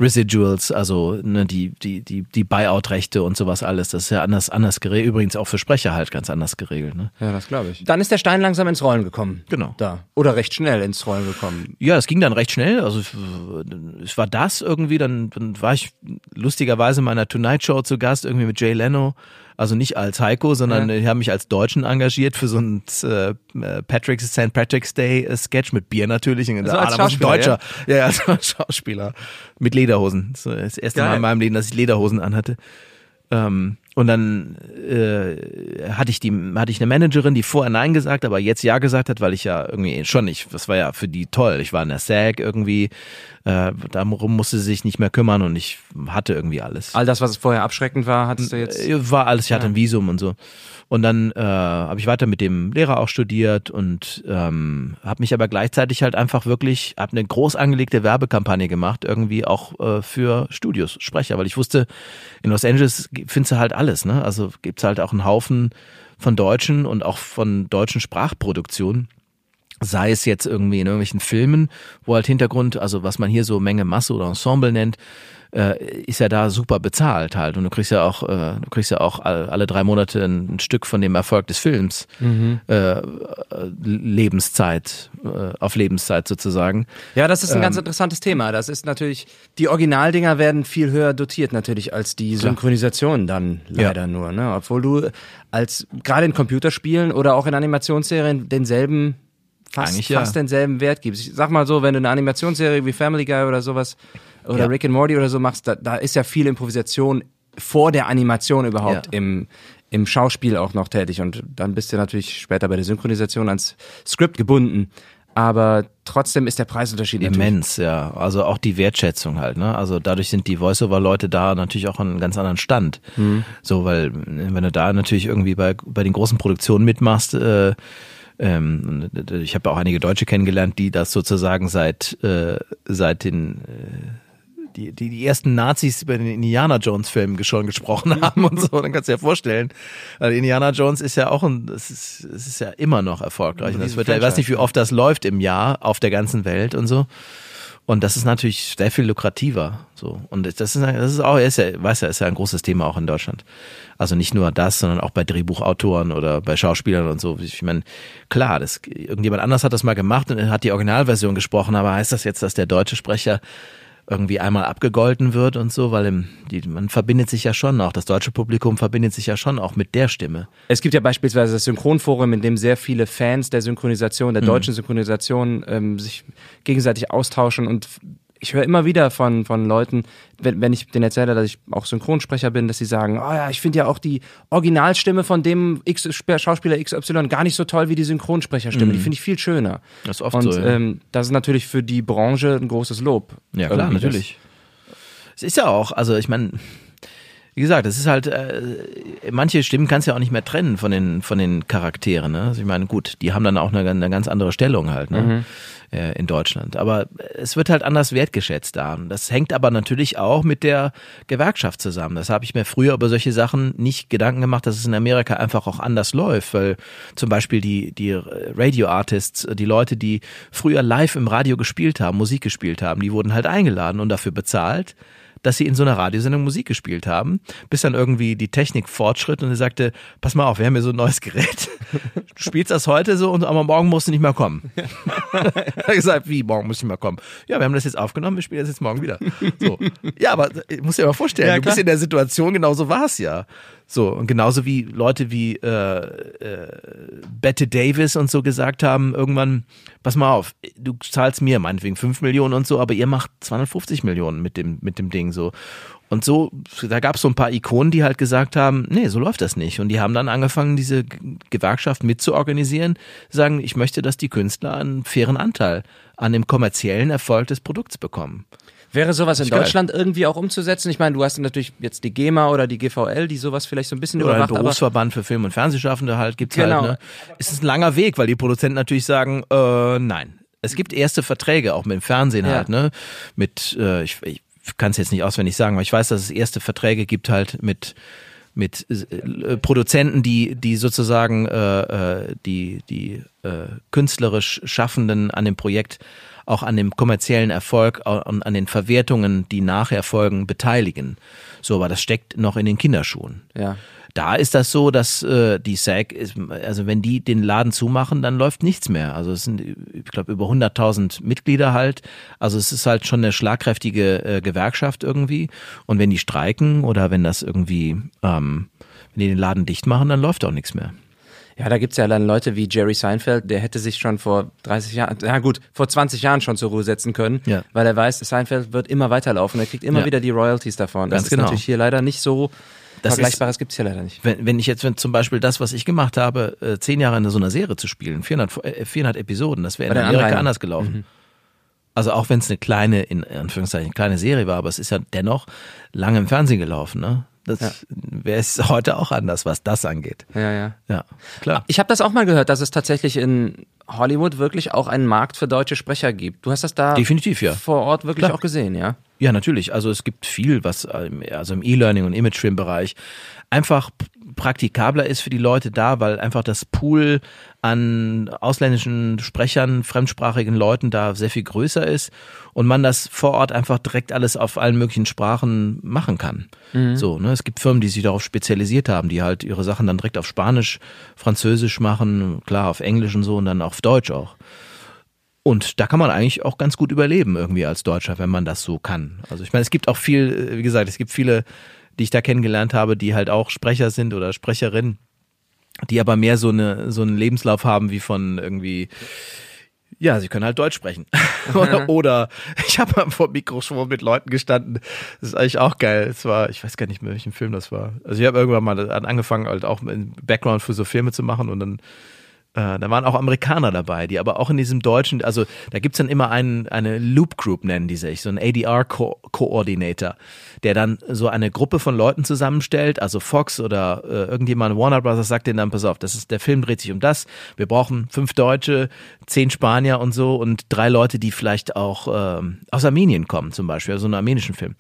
Residuals, also ne, die, die, die, die Buyout-Rechte und sowas alles. Das ist ja anders, anders geregelt. Übrigens auch für Sprecher halt ganz anders geregelt. Ne? Ja, das glaube ich. Dann ist der Stein langsam ins Rollen gekommen. Genau. Da. Oder recht schnell ins Rollen gekommen. Ja, es ging dann recht schnell. Also es- es war das irgendwie, dann, dann war ich lustigerweise in meiner Tonight Show zu Gast, irgendwie mit Jay Leno. Also nicht als Heiko, sondern Ja. die haben mich als Deutschen engagiert für so ein äh, Patrick's St. Patrick's Day äh, Sketch mit Bier natürlich. Und Also gedacht, als da muss ein Deutscher. Ja, ja als Schauspieler. Mit Lederhosen. Das, das erste Geil. Mal in meinem Leben, dass ich Lederhosen anhatte. Ähm, und dann äh, hatte ich die, hatte ich eine Managerin, die vorher Nein gesagt, aber jetzt Ja gesagt hat, weil ich ja irgendwie schon nicht, das war ja für die toll. Ich war in der SAG irgendwie, äh, darum musste sie sich nicht mehr kümmern und ich hatte irgendwie alles. All das, was vorher abschreckend war, hattest du jetzt. Äh, War alles, ich hatte ein Visum und so. Und dann äh, habe ich weiter mit dem Lehrer auch studiert und ähm, habe mich aber gleichzeitig halt einfach wirklich, habe eine groß angelegte Werbekampagne gemacht, irgendwie auch äh, für Studios, Sprecher, weil ich wusste, in Los Angeles findest du halt alles, ne? Also gibt's halt auch einen Haufen von deutschen und auch von deutschen Sprachproduktionen sei es jetzt irgendwie in irgendwelchen Filmen, wo halt Hintergrund, also was man hier so Menge Masse oder Ensemble nennt, äh, ist ja da super bezahlt halt und du kriegst ja auch, äh, du kriegst ja auch alle, drei Monate ein, ein Stück von dem Erfolg des Films, äh, äh, Lebenszeit, äh, auf Lebenszeit sozusagen. Ja, das ist ein ganz Ähm, interessantes Thema. Das ist natürlich, die Originaldinger werden viel höher dotiert natürlich als die Synchronisation dann leider Ja. nur, ne? Obwohl du als, gerade in Computerspielen oder auch in Animationsserien denselben, fast, Eigentlich ja. fast denselben Wert gibst. Ich sag mal so, wenn du eine Animationsserie wie Family Guy oder sowas oder Ja. Rick and Morty oder so machst, da, da ist ja viel Improvisation vor der Animation überhaupt Ja. im, im Schauspiel auch noch tätig und dann bist du natürlich später bei der Synchronisation ans Skript gebunden. aber trotzdem ist der Preisunterschied immens, ja. Also auch die Wertschätzung halt, ne? Also dadurch sind die Voiceover-Leute da natürlich auch an einem ganz anderen Stand. Mhm. So, weil wenn du da natürlich irgendwie bei, bei den großen Produktionen mitmachst, äh, ähm, ich habe auch einige Deutsche kennengelernt, die das sozusagen seit äh, seit den äh, die, die, die ersten Nazis über den Indiana Jones Film schon gesprochen haben und so, dann kannst du dir ja vorstellen. Weil Indiana Jones ist ja auch ein, es ist, es ist ja immer noch erfolgreich. Und das wird ja, ich weiß nicht, wie oft das läuft im Jahr auf der ganzen Welt und so. Und das ist natürlich sehr viel lukrativer. So. Und das ist, das ist auch, ist ja, weiß ja, ist ja ein großes Thema auch in Deutschland. Also nicht nur das, sondern auch bei Drehbuchautoren oder bei Schauspielern und so. Ich meine, klar, das, irgendjemand anders hat das mal gemacht und hat die Originalversion gesprochen, aber heißt das jetzt, dass der deutsche Sprecher irgendwie einmal abgegolten wird und so, weil im, die, man verbindet sich ja schon auch, das deutsche Publikum verbindet sich ja schon auch mit der Stimme. Es gibt ja beispielsweise das Synchronforum, in dem sehr viele Fans der Synchronisation, der mhm. deutschen Synchronisation ähm, sich gegenseitig austauschen und ich höre immer wieder von, von Leuten, wenn, wenn ich denen erzähle, dass ich auch Synchronsprecher bin, dass sie sagen, oh ja, ich finde ja auch die Originalstimme von dem X Schauspieler XY gar nicht so toll wie die Synchronsprecherstimme. Mhm. Die finde ich viel schöner. Das ist oft Und, so. Ja. Ähm, das ist natürlich für die Branche ein großes Lob. Ja, klar, natürlich. Es ist ja auch, also ich meine, wie gesagt, es ist halt, äh, manche Stimmen kannst du ja auch nicht mehr trennen von den, von den Charakteren. Ne? Also ich meine, gut, die haben dann auch eine, eine ganz andere Stellung halt. Ne? Mhm in Deutschland. Aber es wird halt anders wertgeschätzt da. Das hängt aber natürlich auch mit der Gewerkschaft zusammen. Das habe ich mir früher über solche Sachen nicht Gedanken gemacht, dass es in Amerika einfach auch anders läuft, weil zum Beispiel die, die Radio-Artists, die Leute, die früher live im Radio gespielt haben, Musik gespielt haben, die wurden halt eingeladen und dafür bezahlt dass sie in so einer Radiosendung Musik gespielt haben, bis dann irgendwie die Technik fortschritt und er sagte, pass mal auf, wir haben hier so ein neues Gerät. Du spielst das heute so, und aber morgen musst du nicht mehr kommen. er hat gesagt, wie, morgen musst du nicht mehr kommen? Ja, wir haben das jetzt aufgenommen, wir spielen das jetzt morgen wieder. So. Ja, aber ich muss dir mal vorstellen, ja, du bist in der Situation, genauso war es ja. So, und genauso wie Leute wie äh, äh, Bette Davis und so gesagt haben, irgendwann, pass mal auf, du zahlst mir meinetwegen 5 Millionen und so, aber ihr macht 250 Millionen mit dem, mit dem Ding so. Und so, da gab es so ein paar Ikonen, die halt gesagt haben, nee, so läuft das nicht. Und die haben dann angefangen, diese Gewerkschaft mitzuorganisieren, sagen, ich möchte, dass die Künstler einen fairen Anteil an dem kommerziellen Erfolg des Produkts bekommen. Wäre sowas in Deutschland geil. irgendwie auch umzusetzen? Ich meine, du hast natürlich jetzt die GEMA oder die GVL, die sowas vielleicht so ein bisschen oder überwacht. Oder Berufsverband für Film- und Fernsehschaffende halt gibt's halt, genau. halt. Ne? Es ist ein langer Weg, weil die Produzenten natürlich sagen, äh, nein. Es gibt erste Verträge, auch mit dem Fernsehen ja. halt, ne? Mit, äh, ich, ich kann es jetzt nicht auswendig sagen, aber ich weiß, dass es erste Verträge gibt halt mit mit äh, Produzenten, die die sozusagen äh, äh, die die äh, künstlerisch Schaffenden an dem Projekt auch an dem kommerziellen Erfolg und an den Verwertungen, die nachher folgen, beteiligen. So, aber das steckt noch in den Kinderschuhen. Ja. Da ist das so, dass äh, die SAG, ist, also wenn die den Laden zumachen, dann läuft nichts mehr. Also es sind, ich glaube, über 100.000 Mitglieder halt. Also es ist halt schon eine schlagkräftige äh, Gewerkschaft irgendwie. Und wenn die streiken oder wenn das irgendwie, ähm, wenn die den Laden dicht machen, dann läuft auch nichts mehr. Ja, da gibt's ja dann Leute wie Jerry Seinfeld, der hätte sich schon vor 30 Jahren, ja gut, vor 20 Jahren schon zur Ruhe setzen können, ja. weil er weiß, Seinfeld wird immer weiterlaufen, er kriegt immer ja. wieder die Royalties davon. Das Ganz ist genau. natürlich hier leider nicht so das Vergleichbares ist, gibt's hier leider nicht. Wenn, wenn ich jetzt wenn zum Beispiel das, was ich gemacht habe, äh, zehn Jahre in so einer Serie zu spielen, 400, äh, 400 Episoden, das wäre in Amerika Anreiner. anders gelaufen. Mhm. Also auch wenn es eine kleine, in Anführungszeichen, kleine Serie war, aber es ist ja dennoch lange im Fernsehen gelaufen, ne? Das ja. wäre es heute auch anders, was das angeht. Ja, ja. Ja, klar. Ich habe das auch mal gehört, dass es tatsächlich in Hollywood wirklich auch einen Markt für deutsche Sprecher gibt. Du hast das da Definitiv, ja. vor Ort wirklich klar. auch gesehen, ja? Ja, natürlich. Also es gibt viel, was also im E-Learning und Image-Film-Bereich einfach praktikabler ist für die Leute da, weil einfach das Pool an ausländischen Sprechern, fremdsprachigen Leuten da sehr viel größer ist und man das vor Ort einfach direkt alles auf allen möglichen Sprachen machen kann. Mhm. So, ne? Es gibt Firmen, die sich darauf spezialisiert haben, die halt ihre Sachen dann direkt auf Spanisch, Französisch machen, klar auf Englisch und so und dann auf Deutsch auch. Und da kann man eigentlich auch ganz gut überleben irgendwie als Deutscher, wenn man das so kann. Also ich meine, es gibt auch viel, wie gesagt, es gibt viele die ich da kennengelernt habe, die halt auch Sprecher sind oder Sprecherinnen, die aber mehr so eine so einen Lebenslauf haben wie von irgendwie ja, sie können halt Deutsch sprechen. oder, oder ich habe mal vor Mikro schon mit Leuten gestanden. Das ist eigentlich auch geil. Es war, ich weiß gar nicht mehr, welchen Film das war. Also ich habe irgendwann mal angefangen, halt auch einen Background für so Filme zu machen und dann Äh, da waren auch Amerikaner dabei, die aber auch in diesem deutschen, also da gibt's dann immer einen, eine Loop Group, nennen die sich, so ein ADR-Coordinator, der dann so eine Gruppe von Leuten zusammenstellt, also Fox oder äh, irgendjemand, Warner Brothers sagt denen dann, pass auf, das ist, der Film dreht sich um das, wir brauchen fünf Deutsche, zehn Spanier und so und drei Leute, die vielleicht auch ähm, aus Armenien kommen zum Beispiel, also einen armenischen Film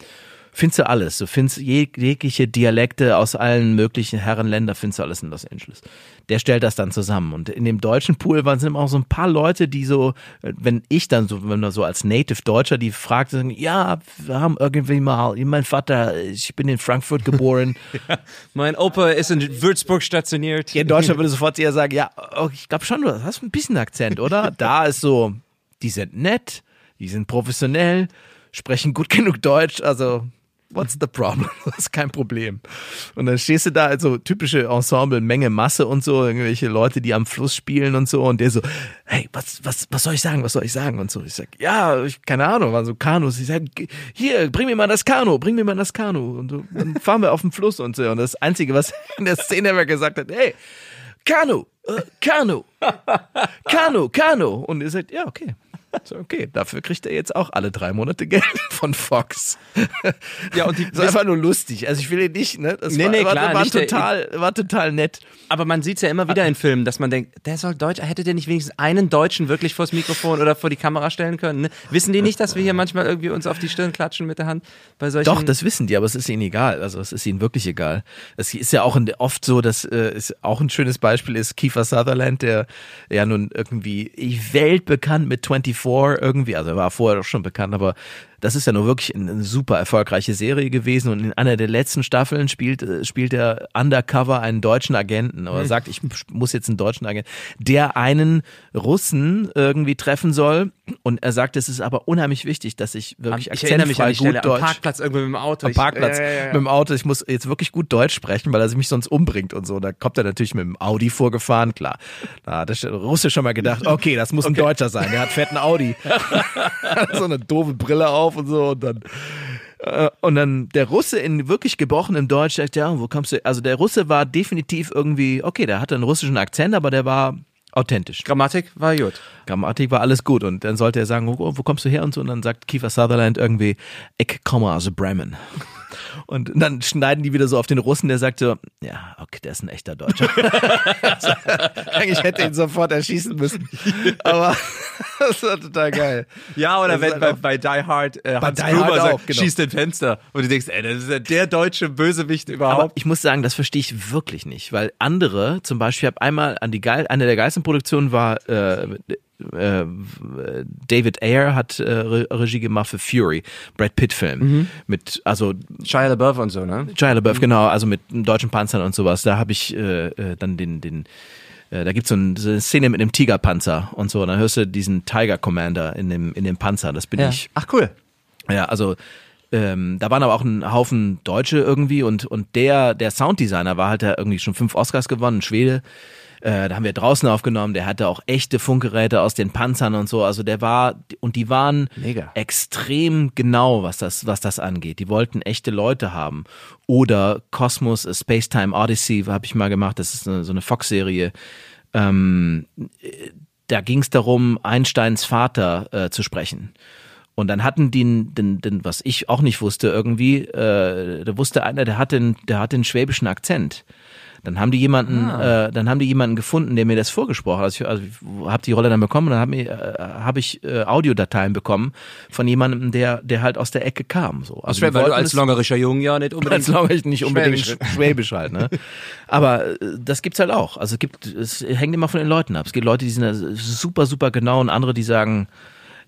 findest du alles. Du findest jegliche Dialekte aus allen möglichen Herrenländern, findest du alles in Los Angeles. Der stellt das dann zusammen. Und in dem deutschen Pool waren es immer auch so ein paar Leute, die so, wenn ich dann so, wenn man so als Native Deutscher, die fragt, sagen, ja, wir haben irgendwie mal, mein Vater, ich bin in Frankfurt geboren. ja, mein Opa ist in Würzburg stationiert. Ja, in Deutschland würde sofort eher sagen, ja, oh, ich glaube schon, du hast ein bisschen Akzent, oder? Da ist so, die sind nett, die sind professionell, sprechen gut genug Deutsch, also What's the problem? Das ist kein Problem. Und dann stehst du da, also typische Ensemble, Menge, Masse und so, irgendwelche Leute, die am Fluss spielen und so, und der so, hey, was, was, was soll ich sagen, was soll ich sagen? Und so, ich sag, ja, ich, keine Ahnung, waren so Kanus. Ich sag, hier, bring mir mal das Kanu, bring mir mal das Kanu. Und so, dann fahren wir auf den Fluss und so. Und das Einzige, was in der Szene immer gesagt hat, hey, Kanu, äh, Kanu, Kanu, Kanu. Und ihr sagt, ja, okay. So, okay, dafür kriegt er jetzt auch alle drei Monate Geld von Fox. Ja, und die das ist einfach nur lustig. Also ich will ihn nicht, ne? Das nee, war, nee, war, klar, war, total, war total nett. Aber man sieht es ja immer wieder in Filmen, dass man denkt, der soll Deutsch, hätte der nicht wenigstens einen Deutschen wirklich vors Mikrofon oder vor die Kamera stellen können? Ne? Wissen die nicht, dass wir hier manchmal irgendwie uns auf die Stirn klatschen mit der Hand bei solchen? Doch, das wissen die, aber es ist ihnen egal. Also es ist ihnen wirklich egal. Es ist ja auch oft so, dass äh, es auch ein schönes Beispiel ist, Kiefer Sutherland, der ja nun irgendwie weltbekannt mit 24 irgendwie, also er war vorher doch schon bekannt, aber das ist ja nur wirklich eine super erfolgreiche Serie gewesen und in einer der letzten Staffeln spielt, äh, spielt er undercover einen deutschen Agenten oder hm. sagt, ich muss jetzt einen deutschen Agenten, der einen Russen irgendwie treffen soll und er sagt, es ist aber unheimlich wichtig, dass ich wirklich ich die gut Stelle, Deutsch, am Parkplatz irgendwie mit dem Auto. Am Parkplatz ich, äh, mit dem Auto, ich muss jetzt wirklich gut Deutsch sprechen, weil er mich sonst umbringt und so. Da kommt er natürlich mit dem Audi vorgefahren, klar. Da hat der Russe schon mal gedacht, okay, das muss ein okay. Deutscher sein, der hat fetten Audi. so eine doofe Brille auf und so und dann äh, und dann der Russe in wirklich gebrochenem Deutsch sagt, ja, wo kommst du? Also der Russe war definitiv irgendwie, okay, der hatte einen russischen Akzent, aber der war authentisch. Grammatik war gut. Grammatik war alles gut. Und dann sollte er sagen, wo, wo kommst du her und so. Und dann sagt Kiefer Sutherland irgendwie, ich komme aus Bremen. Und dann schneiden die wieder so auf den Russen, der sagt so, ja, okay, der ist ein echter Deutscher. also, eigentlich hätte ihn sofort erschießen müssen. Aber das war total geil. Ja, oder wenn bei, bei, Die Hard äh, Hans Die Gruber sagt, genau. schießt den Fenster und du denkst, ey, das ist ja der deutsche Bösewicht überhaupt. Aber ich muss sagen, das verstehe ich wirklich nicht, weil andere, zum Beispiel, ich habe einmal an die geil, eine der geilsten Produktionen war äh, äh, David Ayer hat äh, Regie gemacht für Fury, Brad Pitt Film mhm. mit also Shia LaBeouf und so ne Shia LaBeouf mhm. genau also mit deutschen Panzern und sowas da habe ich äh, äh, dann den den äh, da gibt's so, ein, so eine Szene mit einem Tigerpanzer und so und dann hörst du diesen Tiger Commander in dem in dem Panzer das bin ja. ich ach cool ja also ähm, da waren aber auch ein Haufen Deutsche irgendwie und und der der Sounddesigner war halt da irgendwie schon fünf Oscars gewonnen, Schwede. Äh, da haben wir draußen aufgenommen, der hatte auch echte Funkgeräte aus den Panzern und so. Also der war, und die waren Mega. extrem genau, was das, was das angeht. Die wollten echte Leute haben. Oder Cosmos, A Spacetime Odyssey, habe ich mal gemacht. Das ist eine, so eine Fox-Serie. Ähm, da ging es darum, Einsteins Vater äh, zu sprechen. Und dann hatten die, den, den, was ich auch nicht wusste, irgendwie, äh, da wusste einer, der hat den, der hat den schwäbischen Akzent. Dann haben die jemanden, ah. äh, dann haben die jemanden gefunden, der mir das vorgesprochen hat. Also ich, also ich habe die Rolle dann bekommen und dann habe äh, hab ich äh, Audiodateien bekommen von jemandem, der, der halt aus der Ecke kam. So. Also weil du als longerischer Jung ja nicht unbedingt. Als Longerisch nicht unbedingt Schwäbisch, Schwäbisch halt, ne? Aber äh, das gibt's halt auch. Also es gibt, es hängt immer von den Leuten ab. Es gibt Leute, die sind super, super genau und andere, die sagen,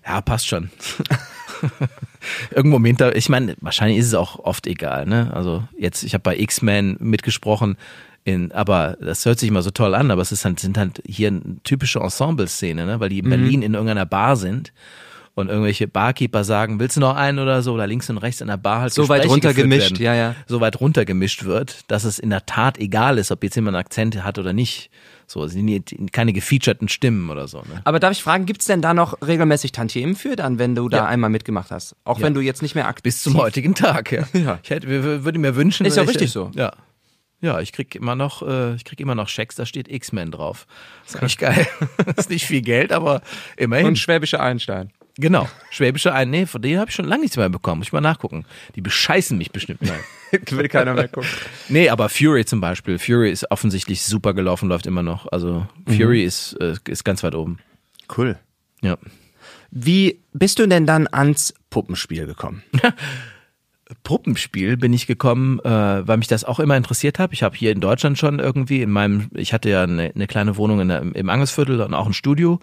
ja, passt schon. Irgendwo im Hinter, ich meine, wahrscheinlich ist es auch oft egal, ne? Also jetzt, ich habe bei X-Men mitgesprochen, in, aber das hört sich immer so toll an, aber es ist halt, sind halt hier eine typische Ensemble-Szene, ne? weil die in mhm. Berlin in irgendeiner Bar sind und irgendwelche Barkeeper sagen, willst du noch einen oder so, oder links und rechts in der Bar halt so weit runtergemischt, ja, ja. So weit runtergemischt wird, dass es in der Tat egal ist, ob jetzt jemand einen Akzent hat oder nicht. So, sind keine gefeaturten Stimmen oder so. Ne? Aber darf ich fragen, gibt's denn da noch regelmäßig Tantiemen für dann, wenn du da ja. einmal mitgemacht hast? Auch ja. wenn du jetzt nicht mehr aktiv Bis zum heutigen Tag, ja. ja. Ich hätte, würde mir wünschen. Ist ja richtig so. Ja. Ja, ich krieg immer noch, äh, ich krieg immer noch Schecks, da steht X-Men drauf. Das ist eigentlich geil. das ist nicht viel Geld, aber immerhin. Und Schwäbische Einstein. Genau. Schwäbische Ein, nee, von denen habe ich schon lange nichts mehr bekommen. Muss ich mal nachgucken. Die bescheißen mich bestimmt mal. Will keiner mehr gucken. Nee, aber Fury zum Beispiel. Fury ist offensichtlich super gelaufen, läuft immer noch. Also Fury ist, äh, ist ganz weit oben. Cool. Ja. Wie bist du denn dann ans Puppenspiel gekommen? Puppenspiel bin ich gekommen, äh, weil mich das auch immer interessiert hat. Ich habe hier in Deutschland schon irgendwie in meinem, ich hatte ja eine, eine kleine Wohnung in der, im Angelsviertel und auch ein Studio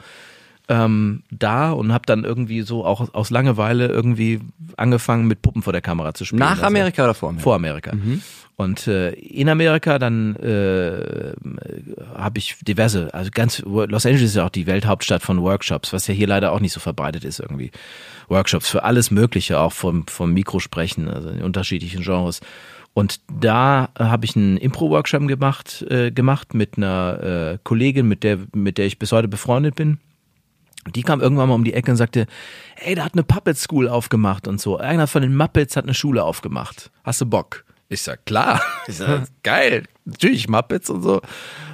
ähm, da und habe dann irgendwie so auch aus Langeweile irgendwie angefangen mit Puppen vor der Kamera zu spielen. Nach Also- Amerika oder vor Amerika? vor Amerika. Und äh, in Amerika dann äh, habe ich diverse, also ganz Los Angeles ist ja auch die Welthauptstadt von Workshops, was ja hier leider auch nicht so verbreitet ist irgendwie. Workshops für alles Mögliche, auch vom vom Mikrosprechen, also in unterschiedlichen Genres. Und da habe ich einen Impro-Workshop gemacht, äh, gemacht mit einer äh, Kollegin, mit der mit der ich bis heute befreundet bin. Die kam irgendwann mal um die Ecke und sagte, ey, da hat eine Puppet School aufgemacht und so. Einer von den Muppets hat eine Schule aufgemacht. Hast du Bock? Ich sag, klar. Ich sag, geil. Natürlich, Muppets und so.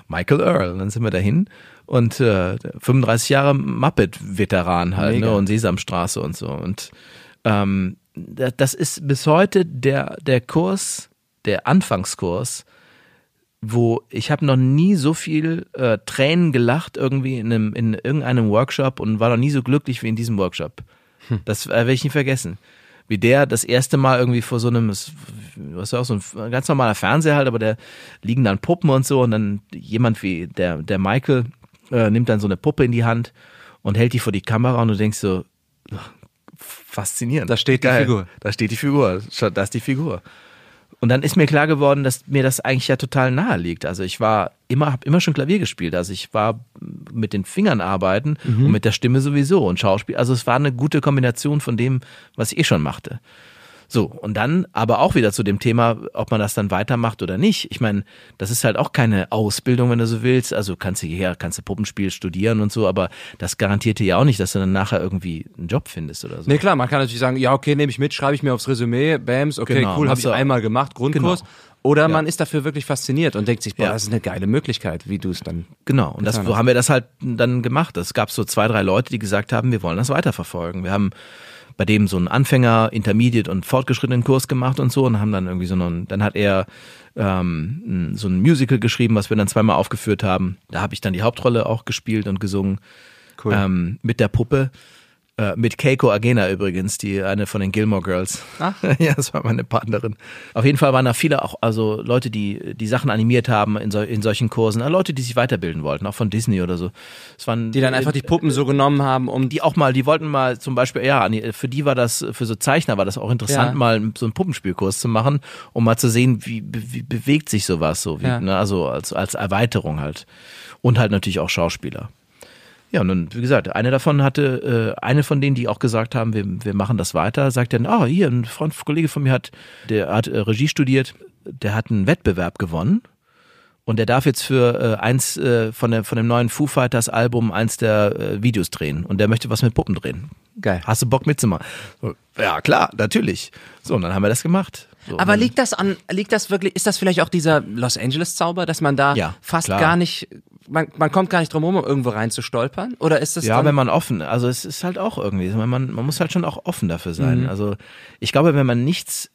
Michael Earl. Und dann sind wir dahin. Und äh, 35 Jahre Muppet-Veteran halt, Mega. ne? Und Sesamstraße und so. Und ähm, da- das ist bis heute der, der Kurs, der Anfangskurs, wo ich habe noch nie so viel äh, Tränen gelacht irgendwie in, einem, in irgendeinem Workshop und war noch nie so glücklich wie in diesem Workshop. Das äh, werde ich nie vergessen. Wie der das erste Mal irgendwie vor so einem, was ist auch so ein ganz normaler Fernseher halt, aber der liegen dann Puppen und so und dann jemand wie der, der Michael äh, nimmt dann so eine Puppe in die Hand und hält die vor die Kamera und du denkst so, faszinierend. Da steht die Figur. Da steht die Figur. Da ist die Figur. Und dann ist mir klar geworden, dass mir das eigentlich ja total nahe liegt. Also ich war immer, habe immer schon Klavier gespielt. Also ich war mit den Fingern arbeiten und mit der Stimme sowieso und Schauspiel. Also es war eine gute Kombination von dem, was ich eh schon machte. So, und dann aber auch wieder zu dem Thema, ob man das dann weitermacht oder nicht. Ich meine, das ist halt auch keine Ausbildung, wenn du so willst. Also kannst du hierher, kannst du Puppenspiel studieren und so, aber das garantiert dir ja auch nicht, dass du dann nachher irgendwie einen Job findest oder so. Nee, klar, man kann natürlich sagen, ja, okay, nehme ich mit, schreibe ich mir aufs Resümee, Bams, okay, Genau, cool, habe ich einmal gemacht, Grundkurs. Genau. Oder man ist dafür wirklich fasziniert und denkt sich, boah, Ja. das ist eine geile Möglichkeit, wie du es dann. Genau, und das, so haben wir das halt dann gemacht. Es gab so zwei, drei Leute, die gesagt haben, wir wollen das weiterverfolgen. Wir haben bei dem so einen Anfänger, Intermediate und fortgeschrittenen Kurs gemacht und so und haben dann irgendwie so einen, dann hat er ähm, so ein Musical geschrieben, was wir dann zweimal aufgeführt haben. Da habe ich dann die Hauptrolle auch gespielt und gesungen Cool. ähm, mit der Puppe. Äh, mit Keiko Agena übrigens, die eine von den Gilmore Girls. Ach. ja, das war meine Partnerin. Auf jeden Fall waren da viele auch, also Leute, die die Sachen animiert haben in, so, in solchen Kursen, äh, Leute, die sich weiterbilden wollten, auch von Disney oder so. Es waren Die dann einfach die Puppen so genommen haben, um die auch mal, die wollten mal zum Beispiel, ja, für die war das, für so Zeichner war das auch interessant, Ja. mal so einen Puppenspielkurs zu machen, um mal zu sehen, wie, wie bewegt sich sowas so, wie, Ja. ne, also als, als Erweiterung halt. Und halt natürlich auch Schauspieler. Ja, und dann, wie gesagt, eine davon hatte, äh, eine von denen, die auch gesagt haben, wir, wir machen das weiter, sagt dann, ah, hier, ein Freund, Kollege von mir hat, der hat äh, Regie studiert, der hat einen Wettbewerb gewonnen und der darf jetzt für äh, eins äh, von, der, von dem neuen Foo Fighters Album eins der äh, Videos drehen und der möchte was mit Puppen drehen. Geil. Hast du Bock mitzumachen? So, Ja, klar, natürlich. So, und dann haben wir das gemacht. So, Aber liegt das an, liegt das wirklich, ist das vielleicht auch dieser Los Angeles Zauber, dass man da Ja, fast klar. gar nicht, man, man kommt gar nicht drum rum, um irgendwo reinzustolpern? Oder ist das Ja, wenn man offen, also es ist halt auch irgendwie, man, man muss halt schon auch offen dafür Mhm. sein. Also ich glaube, wenn man nichts,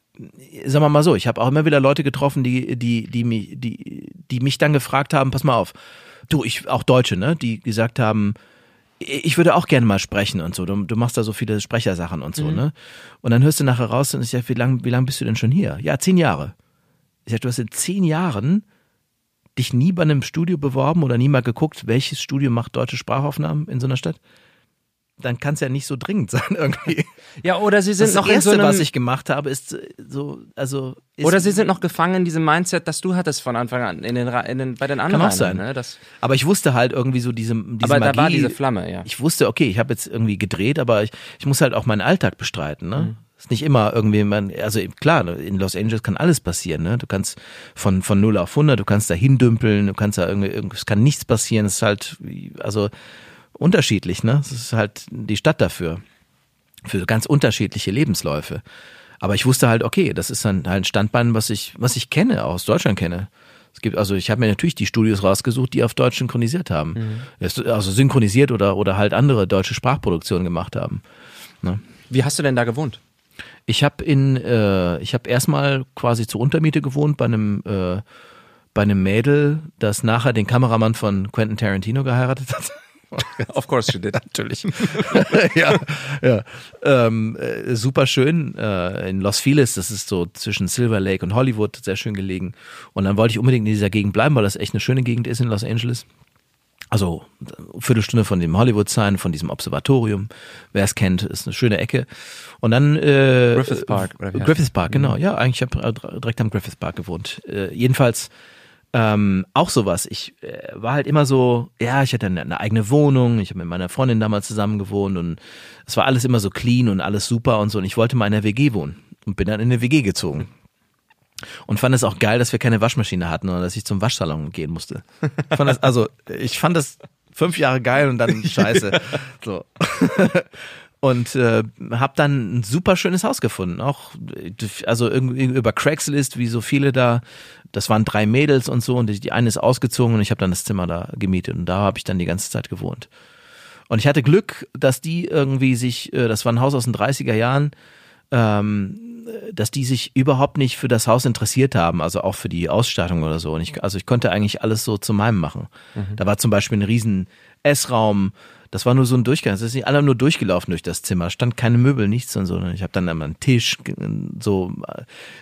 sagen wir mal so, ich habe auch immer wieder Leute getroffen, die, die, die, mich, die, die mich dann gefragt haben, pass mal auf, du, ich, auch Deutsche, ne, die gesagt haben, ich würde auch gerne mal sprechen und so. Du, du machst da so viele Sprechersachen und so, Mhm. ne? Und dann hörst du nachher raus und ich sag, wie lange wie lang bist du denn schon hier? Ja, zehn Jahre. Ich sag, du hast in zehn Jahren dich nie bei einem Studio beworben oder nie mal geguckt, welches Studio macht deutsche Sprachaufnahmen in so einer Stadt? Dann kann es ja nicht so dringend sein irgendwie. ja, oder sie sind Das noch Erste, in so einem, was ich gemacht habe, ist äh, so, also ist, oder sie sind noch gefangen in diesem Mindset, das du hattest von Anfang an, in den, in den, bei den anderen. auch sein. Ne? Das, aber ich wusste halt irgendwie so diese, diese aber Magie. da war diese Flamme, ja. ich wusste, okay, ich habe jetzt irgendwie gedreht, aber ich, ich muss halt auch meinen Alltag bestreiten, Mhm. Ist nicht immer irgendwie, man, also klar, in Los Angeles kann alles passieren, ne? Du kannst von, von 0 auf 100, du kannst da hindümpeln, du kannst da irgendwie, es kann nichts passieren, es ist halt, also unterschiedlich, ne? Es ist halt die Stadt dafür. Für ganz unterschiedliche Lebensläufe. Aber ich wusste halt, okay, das ist dann halt ein Standbein, was ich, was ich kenne, aus Deutschland kenne. Es gibt, also ich habe mir natürlich die Studios rausgesucht, die auf Deutsch synchronisiert haben. Mhm. Also synchronisiert oder, oder halt andere deutsche Sprachproduktionen gemacht haben. Ne? Wie hast du denn da gewohnt? Ich habe in, äh, ich habe erstmal quasi zur Untermiete gewohnt bei einem, äh, bei einem Mädel, das nachher den Kameramann von Quentin Tarantino geheiratet hat. of course she did. Natürlich. ja, ja. Ähm, äh, super schön äh, in Los Feliz, das ist so zwischen Silver Lake und Hollywood, sehr schön gelegen. Und dann wollte ich unbedingt in dieser Gegend bleiben, weil das echt eine schöne Gegend ist in Los Angeles. Also Viertelstunde von dem Hollywood Sign, von diesem Observatorium. Wer es kennt, ist eine schöne Ecke. Und dann äh, Griffith Park. Oder Griffith Park, genau. Mhm. Ja, eigentlich habe ich direkt am Griffith Park gewohnt. Äh, jedenfalls ähm, auch sowas. Ich äh, war halt immer so, ja, ich hatte eine, eine eigene Wohnung, ich habe mit meiner Freundin damals zusammen gewohnt und es war alles immer so clean und alles super und so. Und ich wollte mal in einer WG wohnen und bin dann in eine WG gezogen. Und fand es auch geil, dass wir keine Waschmaschine hatten oder dass ich zum Waschsalon gehen musste. Ich fand das, also, ich fand das fünf Jahre geil und dann scheiße. So. und äh, habe dann ein super schönes Haus gefunden. Auch also irgendwie über Craigslist, wie so viele da. Das waren drei Mädels und so und die eine ist ausgezogen und ich habe dann das Zimmer da gemietet und da habe ich dann die ganze Zeit gewohnt. Und ich hatte Glück, dass die irgendwie sich, äh, das war ein Haus aus den 30er Jahren, ähm, dass die sich überhaupt nicht für das Haus interessiert haben, also auch für die Ausstattung oder so. Und ich, also ich konnte eigentlich alles so zu meinem machen. Mhm. Da war zum Beispiel ein riesen Essraum, das war nur so ein Durchgang. Es ist nicht alle nur durchgelaufen durch das Zimmer. Stand keine Möbel, nichts und so. Ich habe dann einen Tisch, so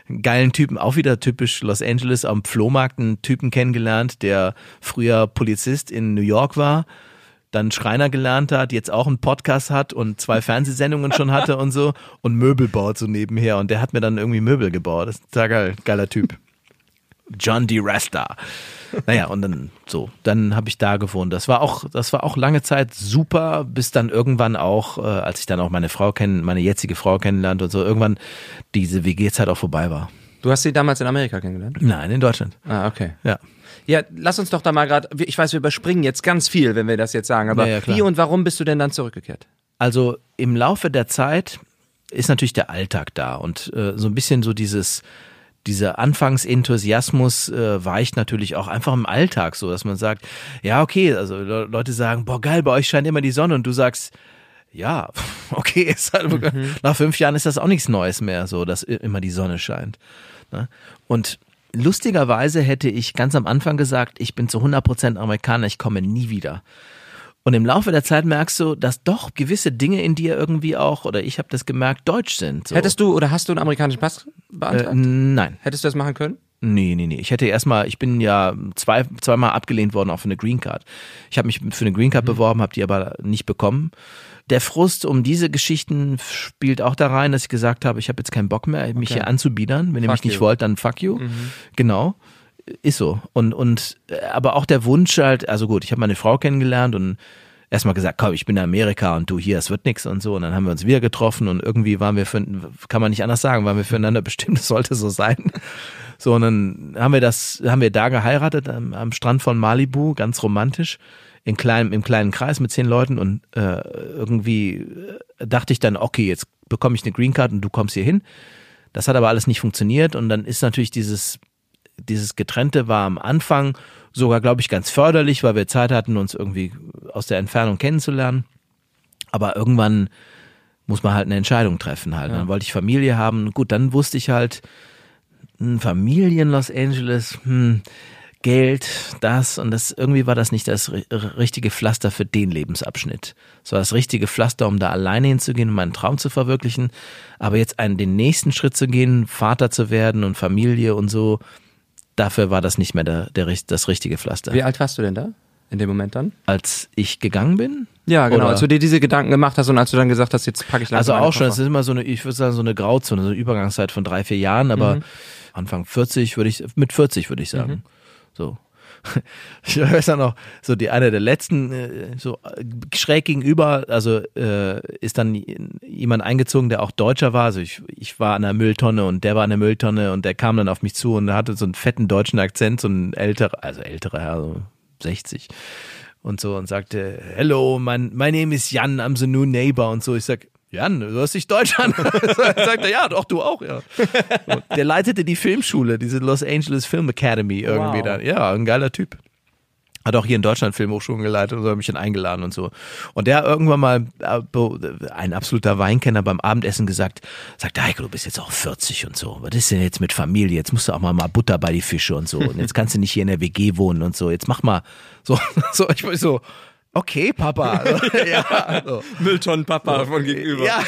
einen geilen Typen, auch wieder typisch Los Angeles am Flohmarkt, einen Typen kennengelernt, der früher Polizist in New York war dann Schreiner gelernt hat, jetzt auch einen Podcast hat und zwei Fernsehsendungen schon hatte und so und Möbel baut so nebenher und der hat mir dann irgendwie Möbel gebaut. Das ist ein geil, geiler Typ. John D. Resta. Naja, und dann so, dann habe ich da gewohnt. Das war auch, das war auch lange Zeit super, bis dann irgendwann auch, äh, als ich dann auch meine Frau kennen, meine jetzige Frau kennenlernte und so, irgendwann diese WG-Zeit auch vorbei war. Du hast sie damals in Amerika kennengelernt? Nein, in Deutschland. Ah, okay. Ja. Ja, lass uns doch da mal gerade, ich weiß, wir überspringen jetzt ganz viel, wenn wir das jetzt sagen, aber ja, ja, wie und warum bist du denn dann zurückgekehrt? Also im Laufe der Zeit ist natürlich der Alltag da und äh, so ein bisschen so dieses dieser Anfangsenthusiasmus äh, weicht natürlich auch einfach im Alltag so, dass man sagt, ja, okay, also Leute sagen, boah, geil, bei euch scheint immer die Sonne und du sagst, ja, okay, halt, mhm. nach fünf Jahren ist das auch nichts Neues mehr, so, dass immer die Sonne scheint. Ne? Und lustigerweise hätte ich ganz am Anfang gesagt, ich bin zu 100% Amerikaner, ich komme nie wieder. Und im Laufe der Zeit merkst du, dass doch gewisse Dinge in dir irgendwie auch, oder ich habe das gemerkt, deutsch sind. So. Hättest du oder hast du einen amerikanischen Pass beantragt? Äh, nein. Hättest du das machen können? Nee, nee, nee. Ich hätte erstmal, ich bin ja zwei, zweimal abgelehnt worden auch für eine Green Card. Ich habe mich für eine Green Card mhm. beworben, habe die aber nicht bekommen. Der Frust um diese Geschichten spielt auch da rein, dass ich gesagt habe, ich habe jetzt keinen Bock mehr, mich okay. hier anzubiedern. Wenn fuck ihr mich nicht you. wollt, dann fuck you. Mhm. Genau. Ist so. Und, und, äh, aber auch der Wunsch halt, also gut, ich habe meine Frau kennengelernt und erstmal gesagt, komm, ich bin in Amerika und du hier, es wird nix und so. Und dann haben wir uns wieder getroffen und irgendwie waren wir für, kann man nicht anders sagen, waren wir füreinander bestimmt, das sollte so sein. So, und dann haben wir das, haben wir da geheiratet am, am Strand von Malibu, ganz romantisch in kleinem, im kleinen Kreis mit zehn Leuten und äh, irgendwie äh, dachte ich dann, okay, jetzt bekomme ich eine Green Card und du kommst hier hin. Das hat aber alles nicht funktioniert und dann ist natürlich dieses, dieses Getrennte war am Anfang sogar, glaube ich, ganz förderlich, weil wir Zeit hatten, uns irgendwie aus der Entfernung kennenzulernen. Aber irgendwann muss man halt eine Entscheidung treffen halt. Ja. Dann wollte ich Familie haben. Gut, dann wusste ich halt, Familie in Los Angeles, hm, Geld, das und das irgendwie war das nicht das richtige Pflaster für den Lebensabschnitt. Es war das richtige Pflaster, um da alleine hinzugehen, um meinen Traum zu verwirklichen. Aber jetzt einen, den nächsten Schritt zu gehen, Vater zu werden und Familie und so, dafür war das nicht mehr der, der, das richtige Pflaster. Wie alt warst du denn da? In dem Moment dann? Als ich gegangen bin? Ja, genau. Oder? Als du dir diese Gedanken gemacht hast und als du dann gesagt hast, jetzt packe ich langsam Also auch schon, es ist immer so eine, ich würde sagen, so eine Grauzone, so eine Übergangszeit von drei, vier Jahren, aber mhm. Anfang 40 würde ich, mit 40 würde ich sagen. Mhm. So. Ich weiß ja noch, so die eine der letzten, äh, so schräg gegenüber, also äh, ist dann jemand eingezogen, der auch Deutscher war. Also ich, ich war an der Mülltonne und der war an der Mülltonne und der kam dann auf mich zu und hatte so einen fetten deutschen Akzent, so ein älterer, also älterer Herr, so 60 und so und sagte, Hello, mein, my name is Jan, I'm the new neighbor und so. Ich sag, Jan, du hörst dich Deutsch an. sagt er, ja, doch, du auch, ja. Der leitete die Filmschule, diese Los Angeles Film Academy irgendwie Wow. dann. Ja, ein geiler Typ. Hat auch hier in Deutschland Filmhochschulen geleitet und so hat mich dann eingeladen und so. Und der hat irgendwann mal, äh, ein absoluter Weinkenner beim Abendessen gesagt, sagt, Heiko, du bist jetzt auch 40 und so. Was ist denn jetzt mit Familie? Jetzt musst du auch mal, mal Butter bei die Fische und so. Und jetzt kannst du nicht hier in der WG wohnen und so. Jetzt mach mal so, so ich war so, okay, Papa. ja, so. Mülltonnenpapa von gegenüber. Ja.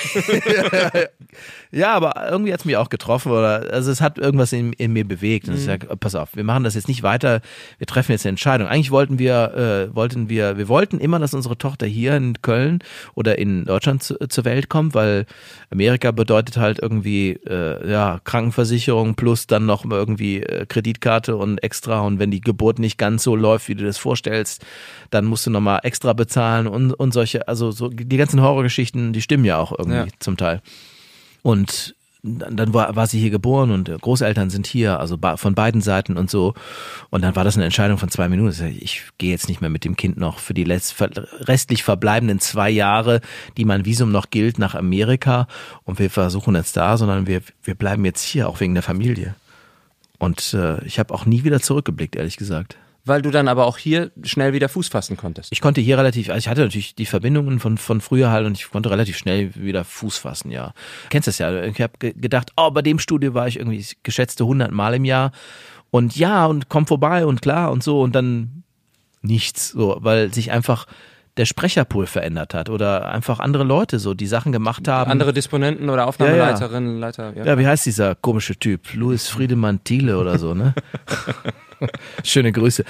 ja, aber irgendwie hat es mich auch getroffen oder also es hat irgendwas in, in mir bewegt. Und ich sage, pass auf, wir machen das jetzt nicht weiter, wir treffen jetzt eine Entscheidung. Eigentlich wollten wir, äh, wollten wir, wir wollten immer, dass unsere Tochter hier in Köln oder in Deutschland zu, zur Welt kommt, weil Amerika bedeutet halt irgendwie äh, ja Krankenversicherung plus dann noch irgendwie äh, Kreditkarte und extra und wenn die Geburt nicht ganz so läuft, wie du das vorstellst, dann musst du nochmal extra bezahlen und, und solche, also so die ganzen Horrorgeschichten, die stimmen ja auch irgendwie Ja. zum Teil. Und dann war, war sie hier geboren und Großeltern sind hier, also von beiden Seiten und so. Und dann war das eine Entscheidung von zwei Minuten. Ich gehe jetzt nicht mehr mit dem Kind noch für die restlich verbleibenden zwei Jahre, die mein Visum noch gilt, nach Amerika. Und wir versuchen jetzt da, sondern wir, wir bleiben jetzt hier, auch wegen der Familie. Und äh, ich habe auch nie wieder zurückgeblickt, ehrlich gesagt. Weil du dann aber auch hier schnell wieder Fuß fassen konntest. Ich konnte hier relativ, also ich hatte natürlich die Verbindungen von, von früher halt und ich konnte relativ schnell wieder Fuß fassen, ja. Kennst das ja. Ich habe ge gedacht, oh, bei dem Studio war ich irgendwie geschätzte 100 Mal im Jahr und ja und komm vorbei und klar und so und dann nichts, so, weil sich einfach der Sprecherpool verändert hat oder einfach andere Leute so die Sachen gemacht haben. Andere Disponenten oder Aufnahmeleiterinnen, Leiter. Ja. Ja, wie heißt dieser komische Typ? Louis Friedemann Thiele oder so, ne? Schöne Grüße.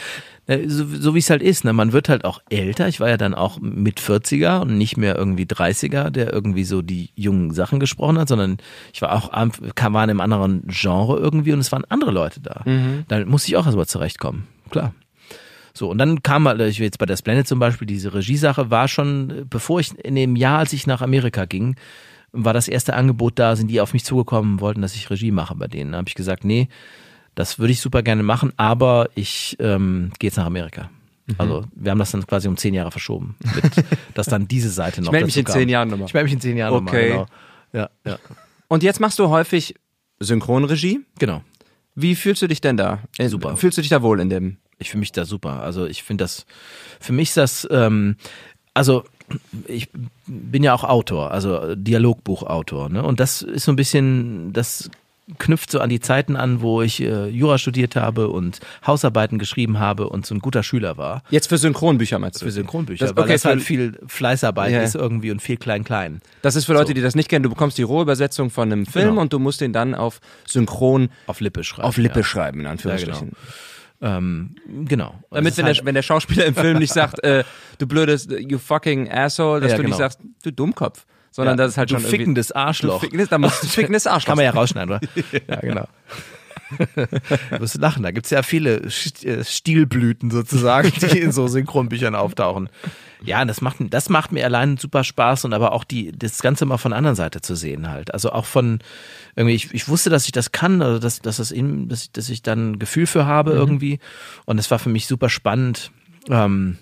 So, so wie es halt ist, ne? Man wird halt auch älter. Ich war ja dann auch mit 40er und nicht mehr irgendwie 30er, der irgendwie so die jungen Sachen gesprochen hat, sondern ich war auch am- kam war in einem anderen Genre irgendwie und es waren andere Leute da. Da musste ich auch erstmal zurechtkommen. Klar. So, und dann kam halt, ich jetzt bei der Splendid zum Beispiel, diese Regiesache war schon, bevor ich in dem Jahr, als ich nach Amerika ging, war das erste Angebot da, sind die auf mich zugekommen, wollten, dass ich Regie mache bei denen. Da habe ich gesagt, nee, das würde ich super gerne machen, aber ich ähm, gehe jetzt nach Amerika. Also wir haben das dann quasi um zehn Jahre verschoben, mit, dass dann diese Seite noch melde mich in kam. zehn Jahren nochmal. Ich melde mich in zehn Jahren Okay. nochmal, genau. Ja, ja, Und jetzt machst du häufig Synchronregie. genau. Wie fühlst du dich denn da? Super. Fühlst du dich da wohl in dem? Ich fühle mich da super. Also ich finde das, für mich ist das, ähm, also ich bin ja auch Autor, also Dialogbuchautor, ne? Und das ist so ein bisschen, das knüpft so an die Zeiten an, wo ich äh, Jura studiert habe und Hausarbeiten geschrieben habe und so ein guter Schüler war. Jetzt für Synchronbücher meinst du? Für Synchronbücher, Das- weil okay, das halt viel Fleißarbeit Ja. ist irgendwie und viel klein-klein. Das ist für Leute, die das nicht kennen. Du bekommst die Rohübersetzung von einem Film Genau. und du musst den dann auf Synchron Auf Lippe schreiben. auf Lippe ja. schreiben, in Anführungsstrichen. Ähm, genau. Damit, Das wenn ist der, wenn der Schauspieler im Film nicht sagt, äh, du blödes, you fucking asshole, dass Ja, du nicht genau. sagst, du Dummkopf, sondern ja, das ist halt du schon fickendes Arschloch. Du fickendes, da musst du fickendes Arschloch. Kann man ja rausschneiden, oder? ja, genau. du wirst lachen, da gibt's ja viele äh, Stilblüten sozusagen, die in so Synchronbüchern auftauchen. Ja, das macht, das macht mir allein super Spaß und aber auch die, das Ganze mal von der anderen Seite zu sehen halt. Also auch von, irgendwie, ich, ich wusste, dass ich das kann, also dass, dass, das in, dass, ich, dass ich dann ein Gefühl für habe irgendwie. Und es war für mich super spannend, ähm,